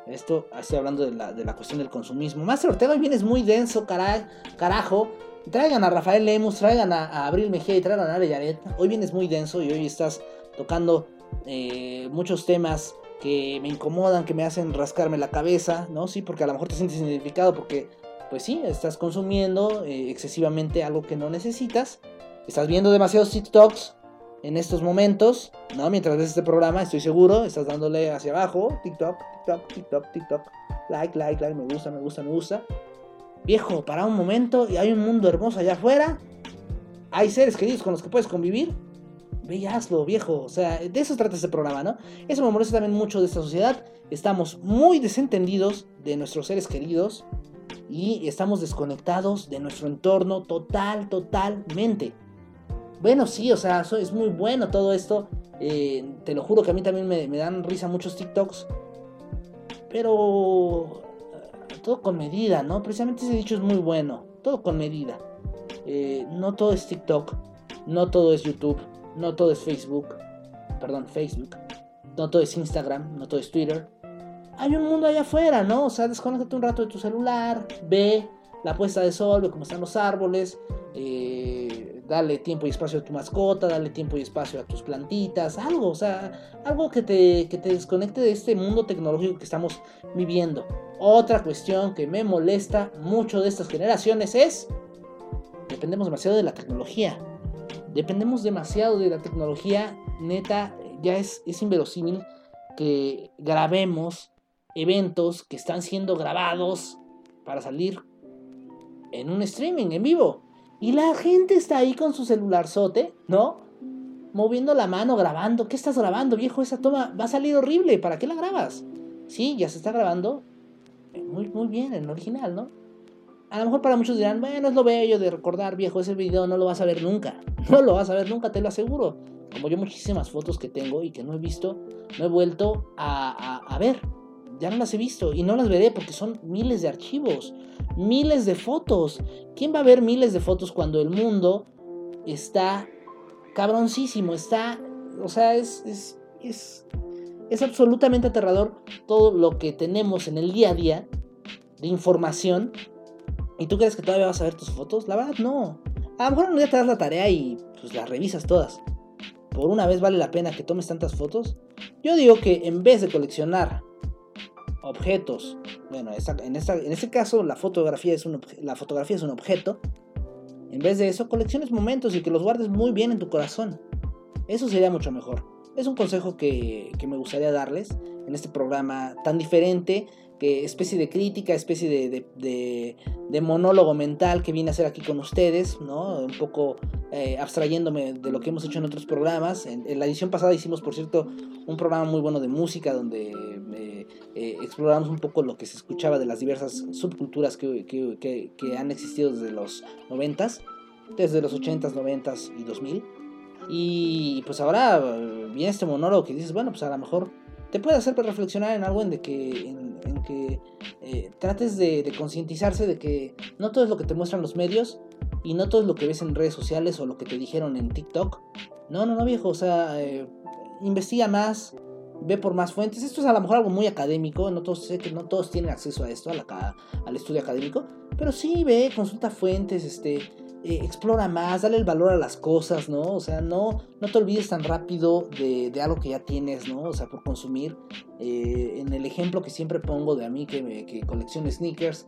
Speaker 3: Esto, estoy hablando de la, de la cuestión del consumismo. Master Ortega hoy vienes muy denso, cara- carajo. Traigan a Rafael Lemus, traigan a, Abril Mejía y traigan a Ale Yaret. Hoy vienes muy denso y hoy estás tocando eh, muchos temas que me incomodan, que me hacen rascarme la cabeza, ¿no? Sí, porque a lo mejor te sientes identificado porque, pues sí, estás consumiendo eh, excesivamente algo que no necesitas. Estás viendo demasiados TikToks en estos momentos, ¿no? Mientras ves este programa, estoy seguro, estás dándole hacia abajo, TikTok, TikTok, TikTok, TikTok, like, like, like, me gusta, me gusta, me gusta. Viejo, para un momento y hay un mundo hermoso allá afuera. Hay seres queridos con los que puedes convivir. ve y hazlo, viejo. O sea, de eso trata este programa, ¿no? Eso me molesta también mucho de esta sociedad. Estamos muy desentendidos de nuestros seres queridos y estamos desconectados de nuestro entorno total, totalmente. Bueno, sí, o sea, es muy bueno todo esto. Eh, te lo juro que a mí también me, dan risa muchos TikToks. Pero eh, todo con medida, ¿no? Precisamente ese dicho es muy bueno. Todo con medida. Eh, no todo es TikTok. No todo es YouTube. No todo es Facebook. Perdón, Facebook. No todo es Instagram. No todo es Twitter. Hay un mundo allá afuera, ¿no? O sea, desconéctate un rato de tu celular. Ve la puesta de sol, ve cómo están los árboles. Eh, dale tiempo y espacio a tu mascota, dale tiempo y espacio a tus plantitas, algo, o sea, algo que te, que te desconecte de este mundo tecnológico que estamos viviendo. Otra cuestión que me molesta mucho de estas generaciones es, dependemos demasiado de la tecnología. Dependemos demasiado de la tecnología, neta, ya es, es inverosímil que grabemos eventos que están siendo grabados para salir en un streaming en vivo. Y la gente está ahí con su celular sote, ¿no? Moviendo la mano, grabando. ¿Qué estás grabando, viejo? Esa toma va a salir horrible. ¿Para qué la grabas? Sí, ya se está grabando. Eh, muy, muy bien, en original, ¿no? A lo mejor para muchos dirán, bueno, es lo bello de recordar, viejo, ese video no lo vas a ver nunca. (laughs) No lo vas a ver nunca, te lo aseguro. Como yo muchísimas fotos que tengo y que no he visto, no he vuelto a, a, a ver. Ya no las he visto y no las veré porque son miles de archivos miles de fotos. ¿Quién va a ver miles de fotos cuando el mundo está cabroncísimo? Está, o sea, es, es, es, absolutamente aterrador todo lo que tenemos en el día a día de información. ¿Y tú crees que todavía vas a ver tus fotos? La verdad, no. A lo mejor un día te das la tarea y pues las revisas todas. Por una vez vale la pena que tomes tantas fotos. Yo digo que en vez de coleccionar objetos. Bueno, en, este caso la fotografía, es un, la fotografía es un objeto. En vez de eso, colecciones momentos y que los guardes muy bien en tu corazón. Eso sería mucho mejor. Es un consejo que me gustaría darles en este programa tan diferente que especie de crítica, especie de, de, monólogo mental que vine a hacer aquí con ustedes, ¿no? Un poco eh, abstrayéndome de lo que hemos hecho en otros programas. En, la edición pasada hicimos, por cierto, un programa muy bueno de música donde eh, eh, exploramos un poco lo que se escuchaba de las diversas subculturas que, que, que han existido desde los 90s, desde los 80s, 90s y 2000. Y pues ahora viene este monólogo que dices, bueno, pues a lo mejor te puede hacer reflexionar en algo en de que, en, que eh, trates de, concientizarse de que no todo es lo que te muestran los medios y no todo es lo que ves en redes sociales o lo que te dijeron en TikTok. No, no, no, viejo, o sea, eh, investiga más, ve por más fuentes. Esto es a lo mejor algo muy académico, no todos, sé que no todos tienen acceso a esto, a al estudio académico, pero sí ve, consulta fuentes, este eh, explora más, dale el valor a las cosas, ¿no? O sea, no, no te olvides tan rápido de, algo que ya tienes, ¿no? O sea, por consumir. Eh, en el ejemplo que siempre pongo de a mí que, que colecciono sneakers,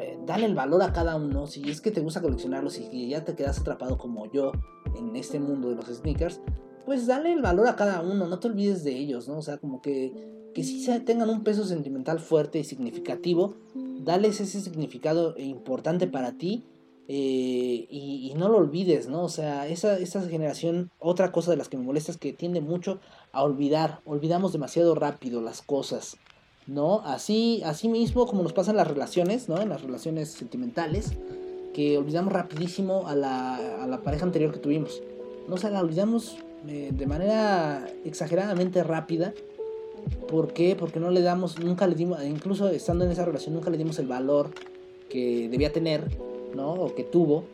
Speaker 3: eh, dale el valor a cada uno. Si es que te gusta coleccionarlos y ya te quedas atrapado como yo en este mundo de los sneakers, pues dale el valor a cada uno, no te olvides de ellos, ¿no? O sea, como que, que sí tengan un peso sentimental fuerte y significativo, dales ese significado importante para ti eh, y, no lo olvides, ¿no? O sea, esa, esa generación, otra cosa de las que me molesta es que tiende mucho a olvidar, olvidamos demasiado rápido las cosas, ¿no? Así, así mismo como nos pasan las relaciones, ¿no? En las relaciones sentimentales, que olvidamos rapidísimo a la, a la pareja anterior que tuvimos, ¿no? O sea, la olvidamos eh, de manera exageradamente rápida. ¿Por qué? Porque no le damos, nunca le dimos, incluso estando en esa relación, nunca le dimos el valor que debía tener ¿no? O que tuvo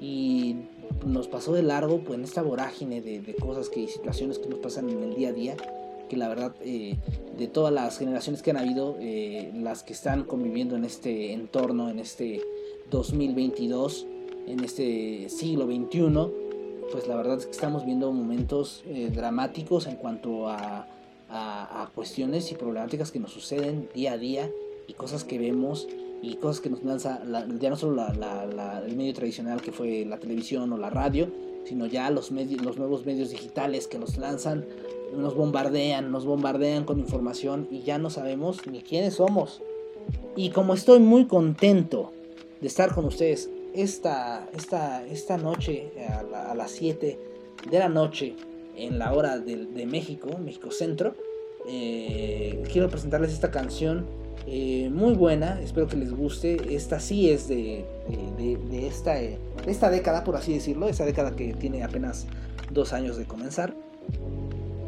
Speaker 3: y nos pasó de largo pues, en esta vorágine de, cosas que y situaciones que nos pasan en el día a día que la verdad eh, de todas las generaciones que han habido eh, las que están conviviendo en este entorno en este 2022 en este siglo XXI pues la verdad es que estamos viendo momentos eh, dramáticos en cuanto a, a cuestiones y problemáticas que nos suceden día a día y cosas que vemos y cosas que nos lanza la, ya no solo la, la, el medio tradicional que fue la televisión o la radio, sino ya los, medios, los nuevos medios digitales que nos lanzan, nos bombardean, nos bombardean con información y ya no sabemos ni quiénes somos. Y como estoy muy contento de estar con ustedes esta, esta, esta noche a, la, a las 7 de la noche en la hora de, de México, México Centro, eh, quiero presentarles esta canción eh, muy buena, espero que les guste. Esta sí es de, de, esta, eh, esta década, por así decirlo, esta década que tiene apenas dos años de comenzar.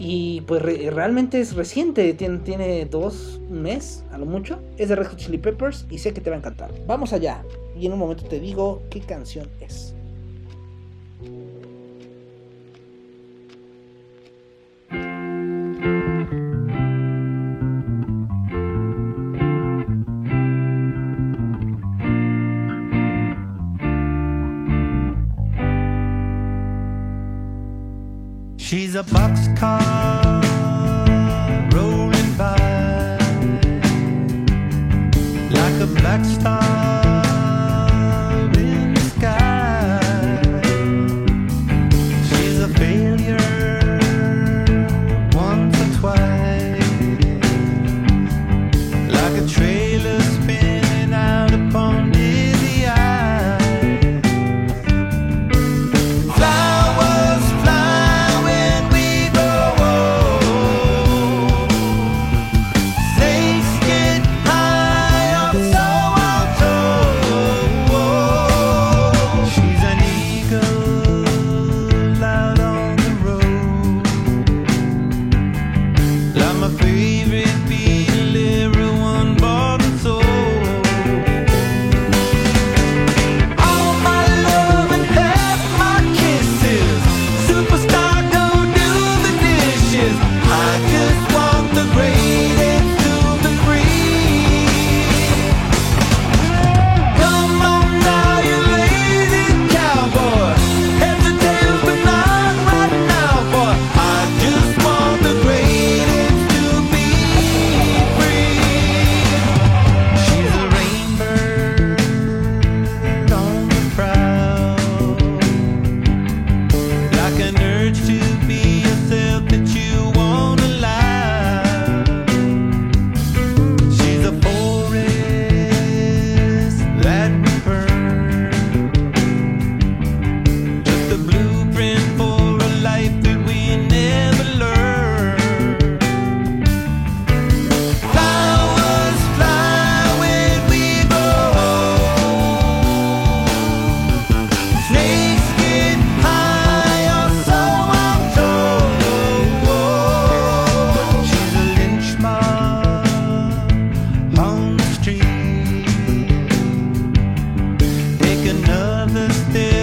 Speaker 3: Y pues realmente es reciente, tiene, tiene dos mes a lo mucho. Es de Red Hot Chili Peppers y sé que te va a encantar. Vamos allá y en un momento te digo qué canción es.
Speaker 7: a boxcar rolling by like a black star.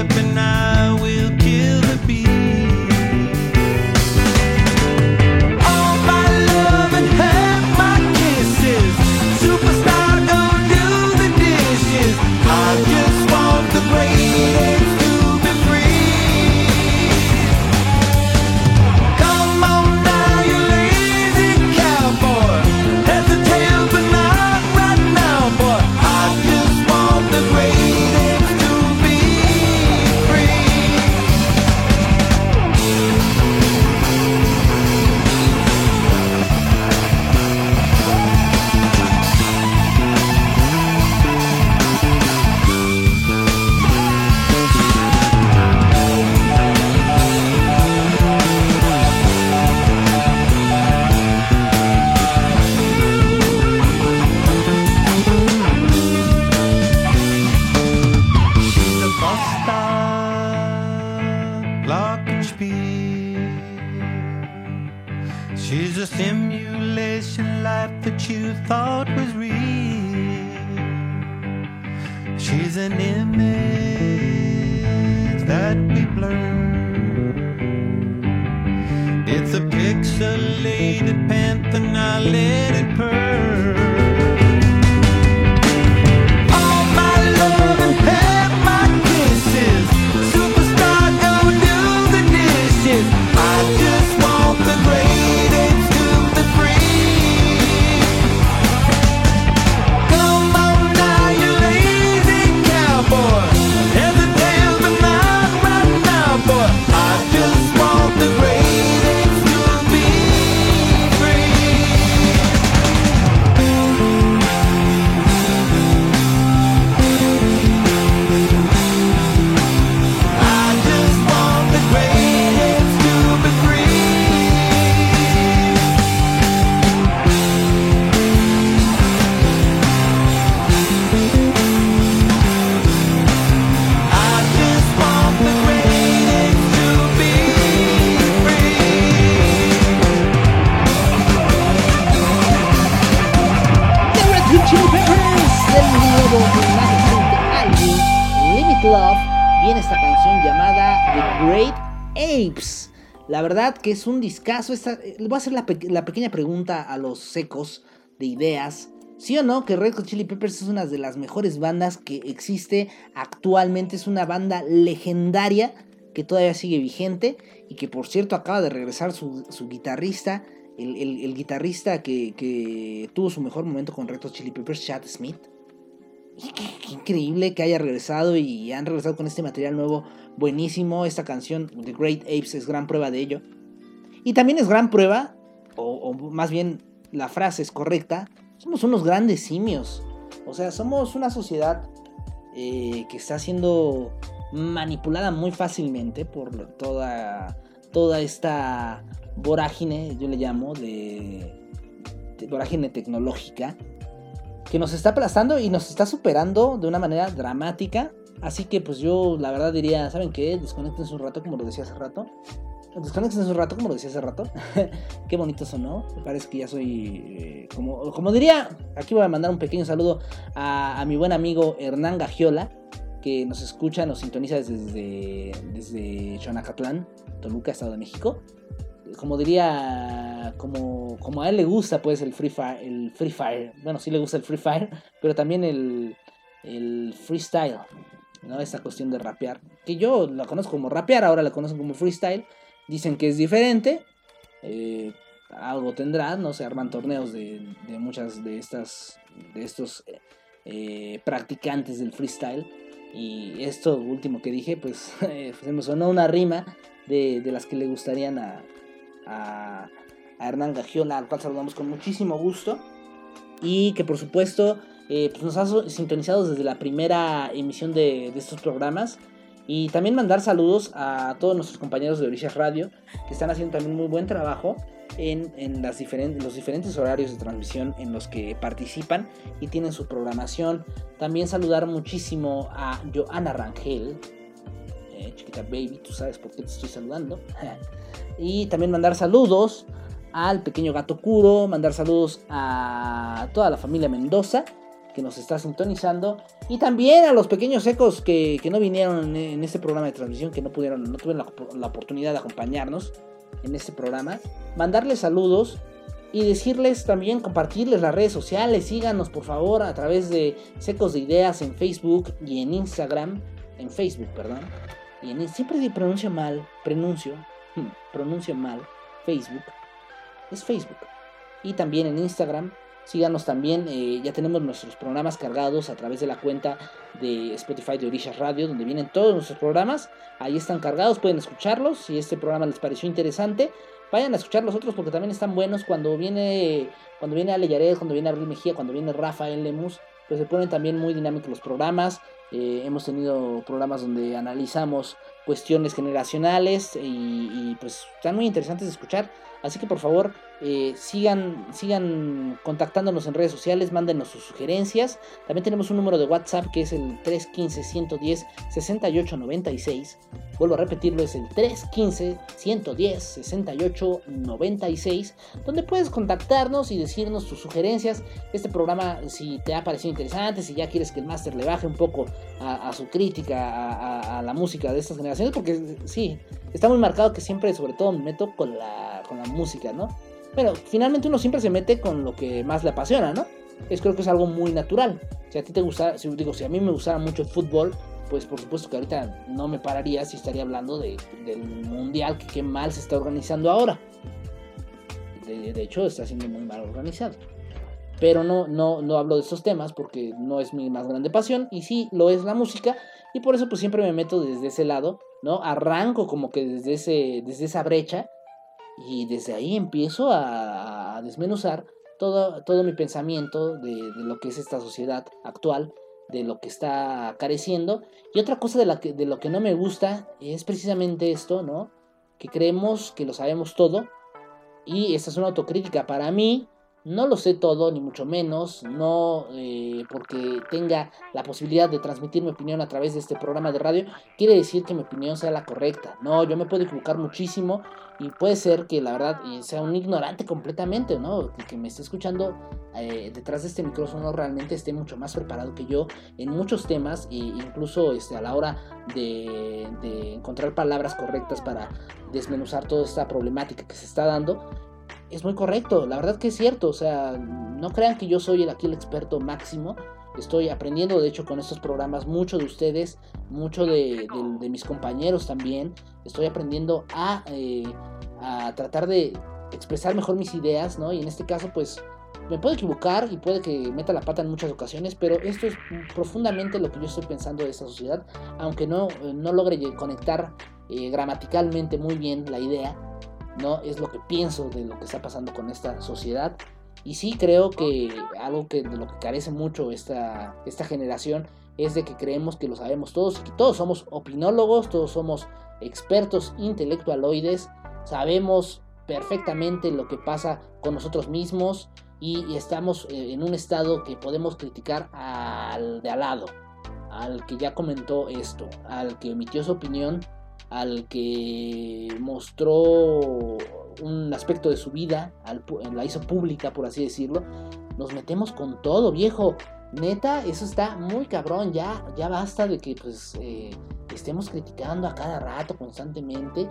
Speaker 7: jumping out.
Speaker 3: La verdad que es un discazo. Esta, eh, voy a hacer la, pe- la pequeña pregunta a los secos de ideas. ¿Sí o no que Red Hot Chili Peppers es una de las mejores bandas que existe actualmente? Es una banda legendaria que todavía sigue vigente y que por cierto acaba de regresar su, su guitarrista, el, el- guitarrista que, que tuvo su mejor momento con Red Hot Chili Peppers, Chad Smith. Qué increíble que haya regresado y han regresado con este material nuevo buenísimo. Esta canción, The Great Apes, es gran prueba de ello. Y también es gran prueba, o, más bien la frase es correcta, somos unos grandes simios. O sea, somos una sociedad eh, que está siendo manipulada muy fácilmente por toda, toda esta vorágine, yo le llamo, de vorágine tecnológica que nos está aplastando y nos está superando de una manera dramática. Así que pues yo la verdad diría, ¿saben qué? Desconectense un rato como lo decía hace rato. Desconectense un rato como lo decía hace rato. (laughs) qué bonito sonó. Me parece que ya soy... eh, como, como diría, aquí voy a mandar un pequeño saludo a, mi buen amigo Hernán Gagiola, que nos escucha, nos sintoniza desde, desde Xonacatlán, Toluca, Estado de México como diría, como, como a él le gusta pues el Free Fire, el Free Fire, bueno sí le gusta el Free Fire, pero también el, el freestyle, ¿no? Esta cuestión de rapear, que yo la conozco como rapear, ahora la conocen como freestyle, dicen que es diferente, eh, algo tendrá, no se arman torneos de, de muchas de estas, de estos eh, eh, practicantes del freestyle, y esto último que dije, (laughs) pues se me sonó una rima de, de las que le gustarían a, a, a Hernán Gagiola, al cual saludamos con muchísimo gusto. Y que por supuesto eh, pues nos ha sintonizado desde la primera emisión de, estos programas. Y también mandar saludos a todos nuestros compañeros de Orishas Radio, que están haciendo también muy buen trabajo en, los diferentes horarios de transmisión en los que participan y tienen su programación. También saludar muchísimo a Joana Rangel, eh, chiquita baby, tú sabes por qué te estoy saludando. (laughs) y también mandar saludos al pequeño gato Kuro, mandar saludos a toda la familia Mendoza que nos está sintonizando y también a los pequeños ecos que, que no vinieron en, este programa de transmisión, que no pudieron, no tuvieron la, la oportunidad de acompañarnos en este programa, mandarles saludos y decirles también, compartirles las redes sociales, síganos por favor a través de Secos de Ideas en Facebook y en Instagram, en Facebook, perdón. Y en, siempre pronuncio mal, pronuncio, hmm, pronuncio mal, Facebook, es Facebook. Y también en Instagram, síganos también, eh, ya tenemos nuestros programas cargados a través de la cuenta de Spotify de Orishas Radio, donde vienen todos nuestros programas, ahí están cargados, pueden escucharlos, si este programa les pareció interesante, vayan a escuchar los otros porque también están buenos cuando viene cuando viene Ale Yared, cuando viene Abril Mejía, cuando viene Rafael Lemus, pues se ponen también muy dinámicos los programas. Eh, hemos tenido programas donde analizamos cuestiones generacionales y, y, pues están muy interesantes de escuchar. Así que por favor eh, sigan, sigan contactándonos en redes sociales, mándenos sus sugerencias. También tenemos un número de WhatsApp que es el 315-110-6896. Vuelvo a repetirlo, es el 315-110-6896, donde puedes contactarnos y decirnos tus sugerencias. Este programa, si te ha parecido interesante, si ya quieres que el máster le baje un poco a, su crítica a, la música de estas generaciones, porque sí, está muy marcado que siempre, sobre todo, me meto con la, con la música, ¿no? Pero finalmente uno siempre se mete con lo que más le apasiona, ¿no? Es creo que es algo muy natural. Si a ti te gusta, si digo, si a mí me gustara mucho el fútbol, pues por supuesto que ahorita no me pararía si estaría hablando de, del mundial que mal se está organizando ahora. De, de, hecho, está siendo muy mal organizado. Pero no, no, no hablo de estos temas porque no es mi más grande pasión y sí lo es la música y por eso pues siempre me meto desde ese lado, ¿no? Arranco como que desde, ese, desde esa brecha y desde ahí empiezo a, desmenuzar todo, todo mi pensamiento de, de, lo que es esta sociedad actual, de lo que está careciendo. Y otra cosa de, la que, de lo que no me gusta es precisamente esto, ¿no? Que creemos que lo sabemos todo. Y esta es una autocrítica para mí. No lo sé todo, ni mucho menos, no eh, porque tenga la posibilidad de transmitir mi opinión a través de este programa de radio, quiere decir que mi opinión sea la correcta. No, yo me puedo equivocar muchísimo y puede ser que la verdad eh, sea un ignorante completamente, ¿no? Que, me esté escuchando eh, detrás de este micrófono realmente esté mucho más preparado que yo en muchos temas e incluso este, a la hora de, de encontrar palabras correctas para desmenuzar toda esta problemática que se está dando es muy correcto, la verdad que es cierto, o sea, no crean que yo soy el, aquí el experto máximo, estoy aprendiendo de hecho con estos programas mucho de ustedes, mucho de, mis compañeros también, estoy aprendiendo a, eh, a tratar de expresar mejor mis ideas, ¿no? Y en este caso pues me puedo equivocar y puede que meta la pata en muchas ocasiones, pero esto es profundamente lo que yo estoy pensando de esta sociedad, aunque no, eh, no logre conectar eh, gramaticalmente muy bien la idea, ¿no? Es lo que pienso de lo que está pasando con esta sociedad. Y sí creo que algo que de lo que carece mucho esta, esta generación es de que creemos que lo sabemos todos y que todos somos opinólogos, todos somos expertos intelectualoides, sabemos perfectamente lo que pasa con nosotros mismos y, estamos eh, en un estado que podemos criticar al de al lado, al que ya comentó esto, al que emitió su opinión al que mostró un aspecto de su vida, la hizo pública, por así decirlo, nos metemos con todo, viejo. Neta, eso está muy cabrón. Ya, ya basta de que pues eh, estemos criticando a cada rato, constantemente,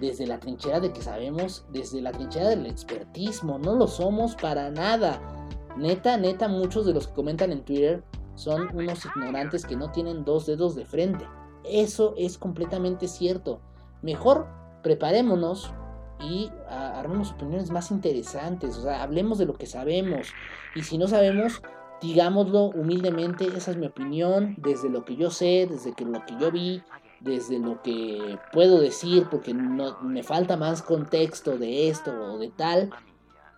Speaker 3: desde la trinchera de que sabemos, desde la trinchera del expertismo. No lo somos para nada. Neta, neta, muchos de los que comentan en Twitter son unos ignorantes que no tienen dos dedos de frente. Eso es completamente cierto. Mejor preparémonos y ah, armemos opiniones más interesantes. O sea, hablemos de lo que sabemos. Y si no sabemos, digámoslo humildemente. Esa es mi opinión. Desde lo que yo sé, desde lo que yo vi, desde lo que puedo decir, porque no, me falta más contexto de esto o de tal.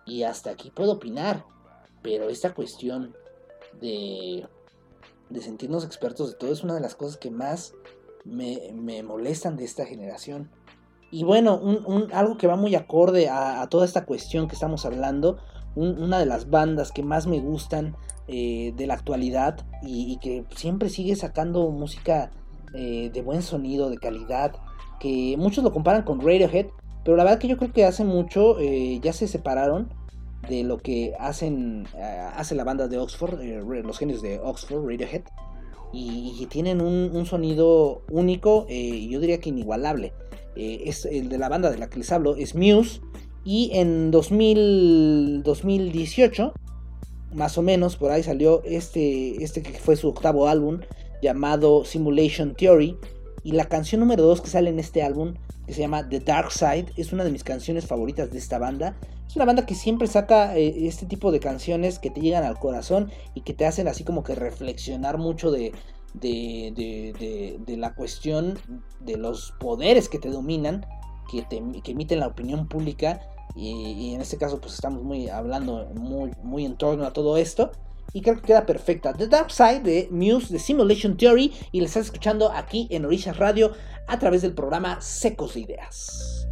Speaker 3: Y hasta aquí puedo opinar. Pero esta cuestión de, de sentirnos expertos de todo es una de las cosas que más me, me molestan de esta generación. Y bueno, un, un- algo que va muy acorde a, a toda esta cuestión que estamos hablando, un- una de las bandas que más me gustan eh, de la actualidad y, y que siempre sigue sacando música eh, de buen sonido, de calidad, que muchos lo comparan con Radiohead, pero la verdad que yo creo que hace mucho eh, ya se separaron de lo que hacen hace la banda de Oxford, los genios de Oxford, Radiohead y, tienen un, sonido único eh, yo diría que inigualable. Eh, es el de la banda de la que les hablo, es Muse. Y en 2000, 2018, más o menos, por ahí salió este, este que fue su octavo álbum, llamado Simulation Theory. Y la canción número 2 que sale en este álbum, que se llama The Dark Side, es una de mis canciones favoritas de esta banda. Es una banda que siempre saca eh, este tipo de canciones que te llegan al corazón y que te hacen así como que reflexionar mucho de, de, de- de- la cuestión de los poderes que te dominan, que, te, que emiten la opinión pública. Y, y en este caso pues estamos muy hablando muy, muy en torno a todo esto. Y creo que queda perfecta. The Dark Side de Muse de Simulation Theory. Y la estás escuchando aquí en Orillas Radio a través del programa Secos de Ideas.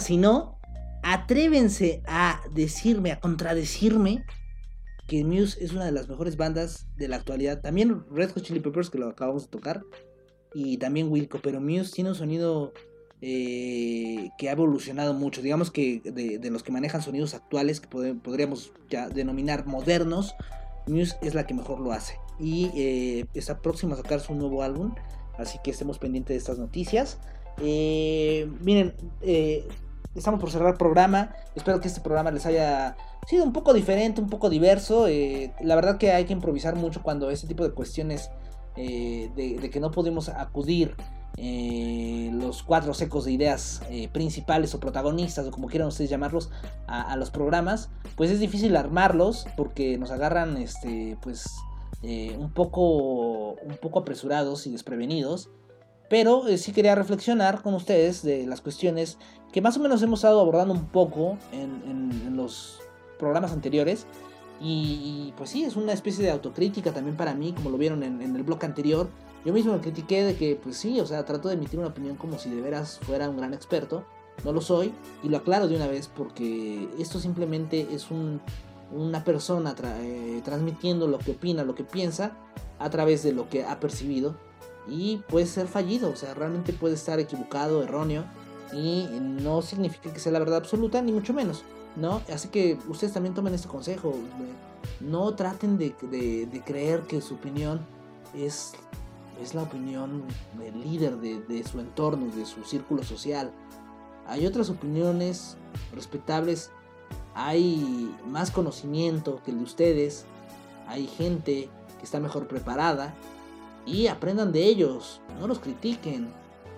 Speaker 3: Si no, atrévense a decirme, a contradecirme que Muse es una de las mejores bandas de la actualidad. También Red Hot Chili Peppers, que lo acabamos de tocar, y también Wilco, pero Muse tiene un sonido eh, que ha evolucionado mucho. Digamos que de, los que manejan sonidos actuales, que podríamos ya denominar modernos, Muse es la que mejor lo hace. Y eh, está próxima a sacar su nuevo álbum, así que estemos pendientes de estas noticias. Eh, miren, eh, estamos por cerrar el programa. Espero que este programa les haya sido un poco diferente, un poco diverso. eh, la verdad que hay que improvisar mucho cuando este tipo de cuestiones eh, de, de que no podemos acudir los cuatro secos de ideas principales o protagonistas o como quieran ustedes llamarlos a, a los programas, pues es difícil armarlos porque nos agarran este pues un poco un poco apresurados y desprevenidos. Pero eh, sí quería reflexionar con ustedes de las cuestiones que más o menos hemos estado abordando un poco en, en- en los programas anteriores. Y, y, pues sí, es una especie de autocrítica también para mí, como lo vieron en, en el blog anterior. Yo mismo me critiqué de que, pues sí, o sea, trato de emitir una opinión como si de veras fuera un gran experto. No lo soy, y lo aclaro de una vez porque esto simplemente es un, una persona tra- eh, transmitiendo lo que opina, lo que piensa, a través de lo que ha percibido. Y puede ser fallido, o sea, realmente puede estar equivocado, erróneo, y no significa que sea la verdad absoluta, ni mucho menos. ¿no? Así que ustedes también tomen este consejo. No traten de, de- de creer que su opinión es, es la opinión del líder de, de su entorno, de su círculo social. Hay otras opiniones respetables, hay más conocimiento que el de ustedes, hay gente que está mejor preparada y aprendan de ellos, no los critiquen,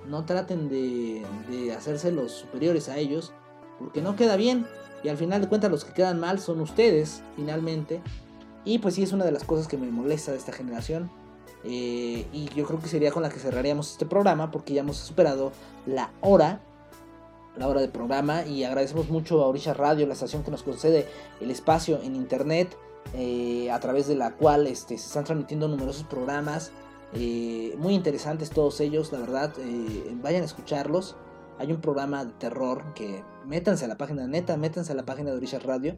Speaker 3: no traten de, de hacerse los superiores a ellos, porque no queda bien. Y al final de cuentas los que quedan mal son ustedes, finalmente. Y pues sí es una de las cosas que me molesta de esta generación. Eh, y yo creo que sería con la que cerraríamos este programa porque ya hemos superado la hora. La hora de programa. Y agradecemos mucho a Orisha Radio, la estación que nos concede el espacio en internet. eh, a través de la cual este, se están transmitiendo numerosos programas. Eh, muy interesantes todos ellos, la verdad. eh, vayan a escucharlos hay un programa de terror que métanse a la página neta, métanse a la página de Orisha Radio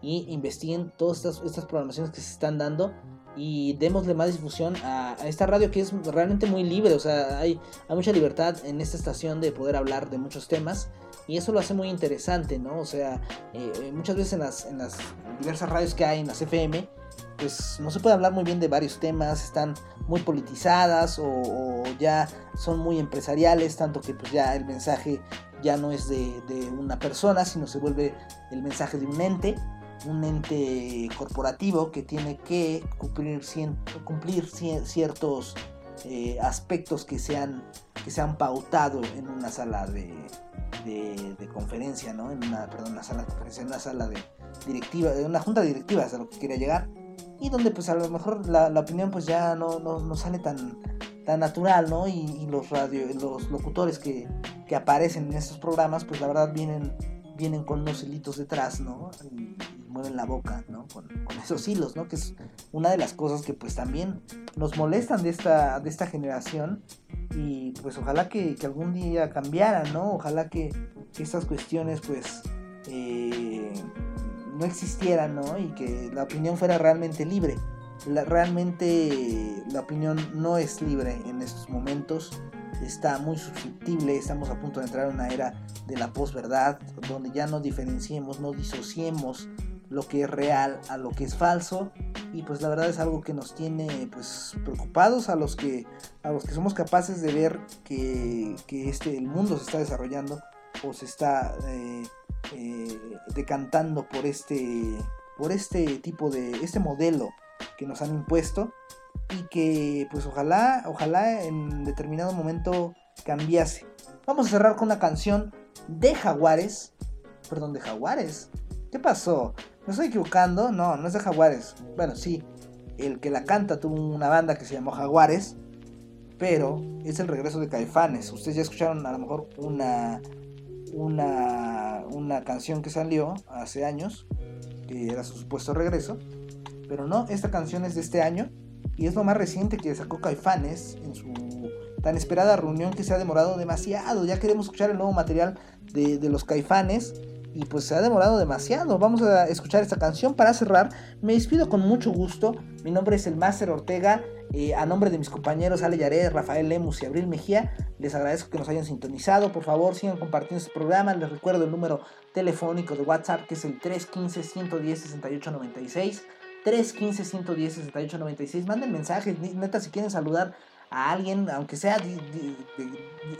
Speaker 3: y investiguen todas estas, estas programaciones que se están dando y démosle más difusión a, a esta radio que es realmente muy libre, o sea, hay, hay mucha libertad en esta estación de poder hablar de muchos temas y eso lo hace muy interesante, ¿no? O sea, eh, muchas veces en las, en las diversas radios que hay en las FM, pues no se puede hablar muy bien de varios temas, están muy politizadas o, ya son muy empresariales, tanto que pues ya el mensaje ya no es de, de una persona, sino se vuelve el mensaje de un ente, un ente corporativo que tiene que cumplir, cien- cumplir ciertos eh, aspectos que se, que se han pautado en una sala de, de, de conferencia, ¿no? En una, perdón, una sala de conferencia, en una sala de directiva, de una junta directiva es a lo que quería llegar y donde pues a lo mejor la, la opinión pues ya no, no, no sale tan, tan natural, ¿no? Y, y los radio, los locutores que, que aparecen en estos programas pues la verdad vienen, vienen con unos hilitos detrás, ¿no? Y, y mueven la boca, ¿no? Con, con esos hilos, ¿no? Que es una de las cosas que pues también nos molestan de esta, de esta generación y pues ojalá que, que algún día cambiaran, ¿no? Ojalá que, que estas cuestiones pues eh, no existieran, ¿no? Y que la opinión fuera realmente libre. La- realmente la opinión no es libre en estos momentos. Está muy susceptible, estamos a punto de entrar en una era de la posverdad, donde ya no diferenciemos, no disociemos lo que es real a lo que es falso. Y pues la verdad es algo que nos tiene pues preocupados a los que, a los que somos capaces de ver que, que este, el mundo se está desarrollando o se está eh, eh, decantando por este, por este tipo de, este modelo que nos han impuesto y que pues ojalá, ojalá en determinado momento cambiase. Vamos a cerrar con una canción de Jaguares, perdón, de Jaguares. ¿Qué pasó? ¿Me estoy equivocando? No, no es de Jaguares. Bueno, sí, el que la canta tuvo una banda que se llamó Jaguares, pero es el regreso de Caifanes. Ustedes ya escucharon a lo mejor una, una, una canción que salió hace años, que era su supuesto regreso, pero no, esta canción es de este año y es lo más reciente que sacó Caifanes en su, tan esperada reunión que se ha demorado demasiado. Ya queremos escuchar el nuevo material de, de los caifanes y pues se ha demorado demasiado. Vamos a escuchar esta canción para cerrar. Me despido con mucho gusto. Mi nombre es el Máster Ortega. Eh, a nombre de mis compañeros Ale Yared, Rafael Lemus y Abril Mejía, les agradezco que nos hayan sintonizado. Por favor, sigan compartiendo este programa. Les recuerdo el número telefónico de WhatsApp que es el 315-110-6896. 315-110-6896. Manden mensajes, neta, si quieren saludar a alguien, aunque sea,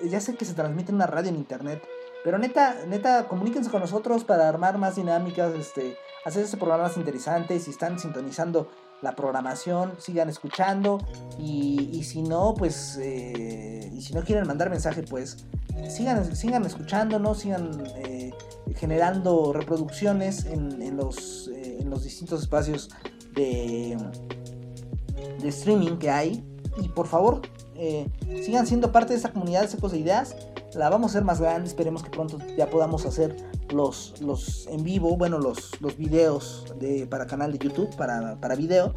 Speaker 3: ya sé que se transmite en una radio en internet, pero neta, neta, comuníquense con nosotros para armar más dinámicas, este, hacer este programa más interesante. Si están sintonizando la programación, sigan escuchando. Y, y si no, pues, eh, y si no quieren mandar mensaje, pues, sigan, sigan escuchándonos, sigan eh, generando reproducciones en, en los, eh, en los distintos espacios de, de streaming que hay. Y por favor, sigan siendo parte de esta comunidad de Secos de Ideas. La vamos a hacer más grande. Esperemos que pronto ya podamos hacer los, los en vivo, bueno, los, los videos de, para canal de YouTube, para, para video,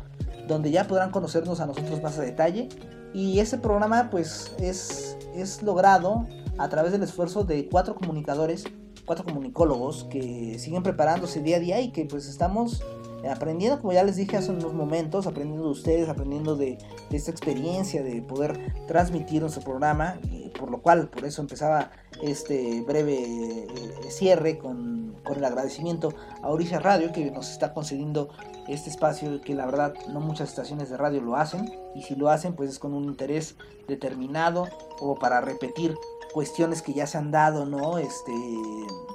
Speaker 3: donde ya podrán conocernos a nosotros más a detalle. Y ese programa, pues, es, es logrado a través del esfuerzo de cuatro comunicadores, cuatro comunicólogos que siguen preparándose día a día y que, pues, estamos aprendiendo, como ya les dije hace unos momentos, aprendiendo de ustedes, aprendiendo de, esta experiencia de poder transmitir nuestro programa, por lo cual, por eso empezaba este breve eh, cierre con, con el agradecimiento a Orilla Radio que nos está concediendo este espacio que la verdad no muchas estaciones de radio lo hacen y si lo hacen pues es con un interés determinado o para repetir cuestiones que ya se han dado, ¿no? Este,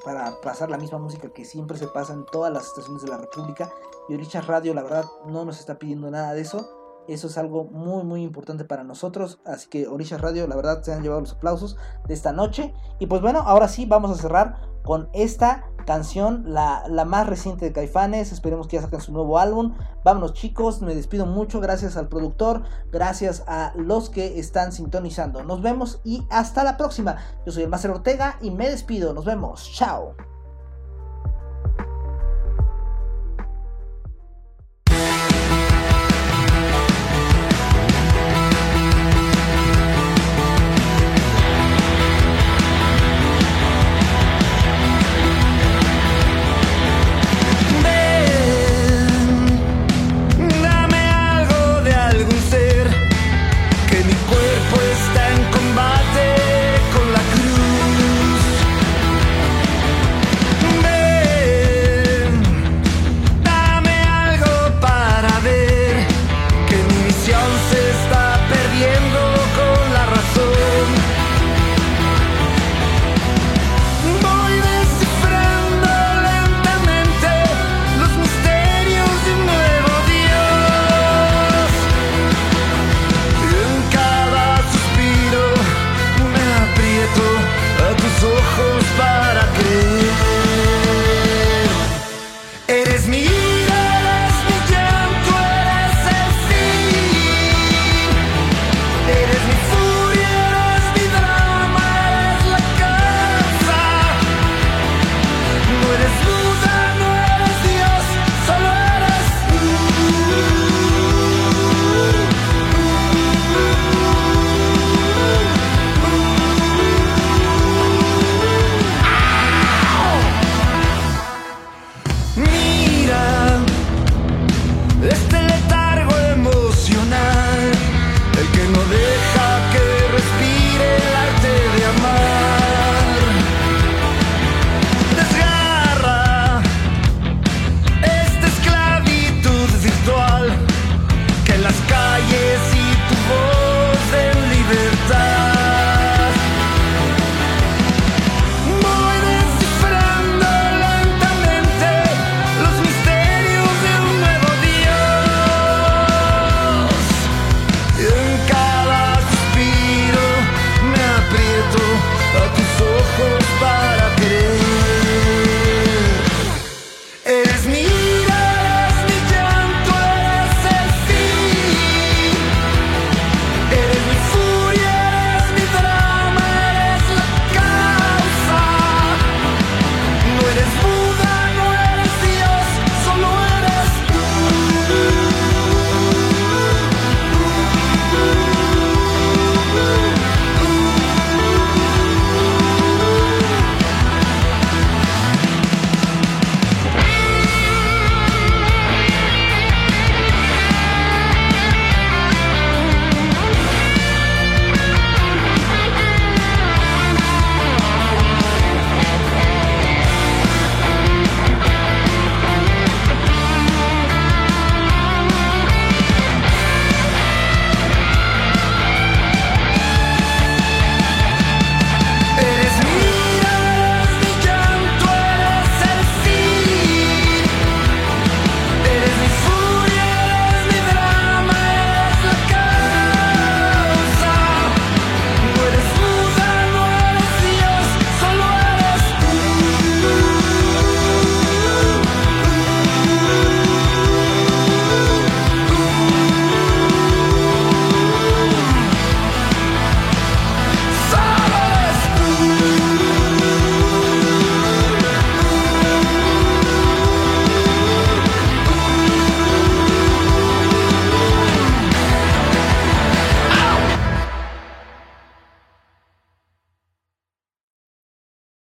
Speaker 3: para pasar la misma música que siempre se pasa en todas las estaciones de la República. Y Orichas Radio, la verdad, no nos está pidiendo nada de eso. Eso es algo muy, muy importante para nosotros. Así que Orishas Radio, la verdad, se han llevado los aplausos de esta noche. Y pues bueno, ahora sí, vamos a cerrar con esta canción, la, la más reciente de Caifanes. Esperemos que ya saquen su nuevo álbum. Vámonos chicos, me despido mucho. Gracias al productor, gracias a los que están sintonizando. Nos vemos y hasta la próxima. Yo soy el Máster Ortega y me despido. Nos vemos. Chao.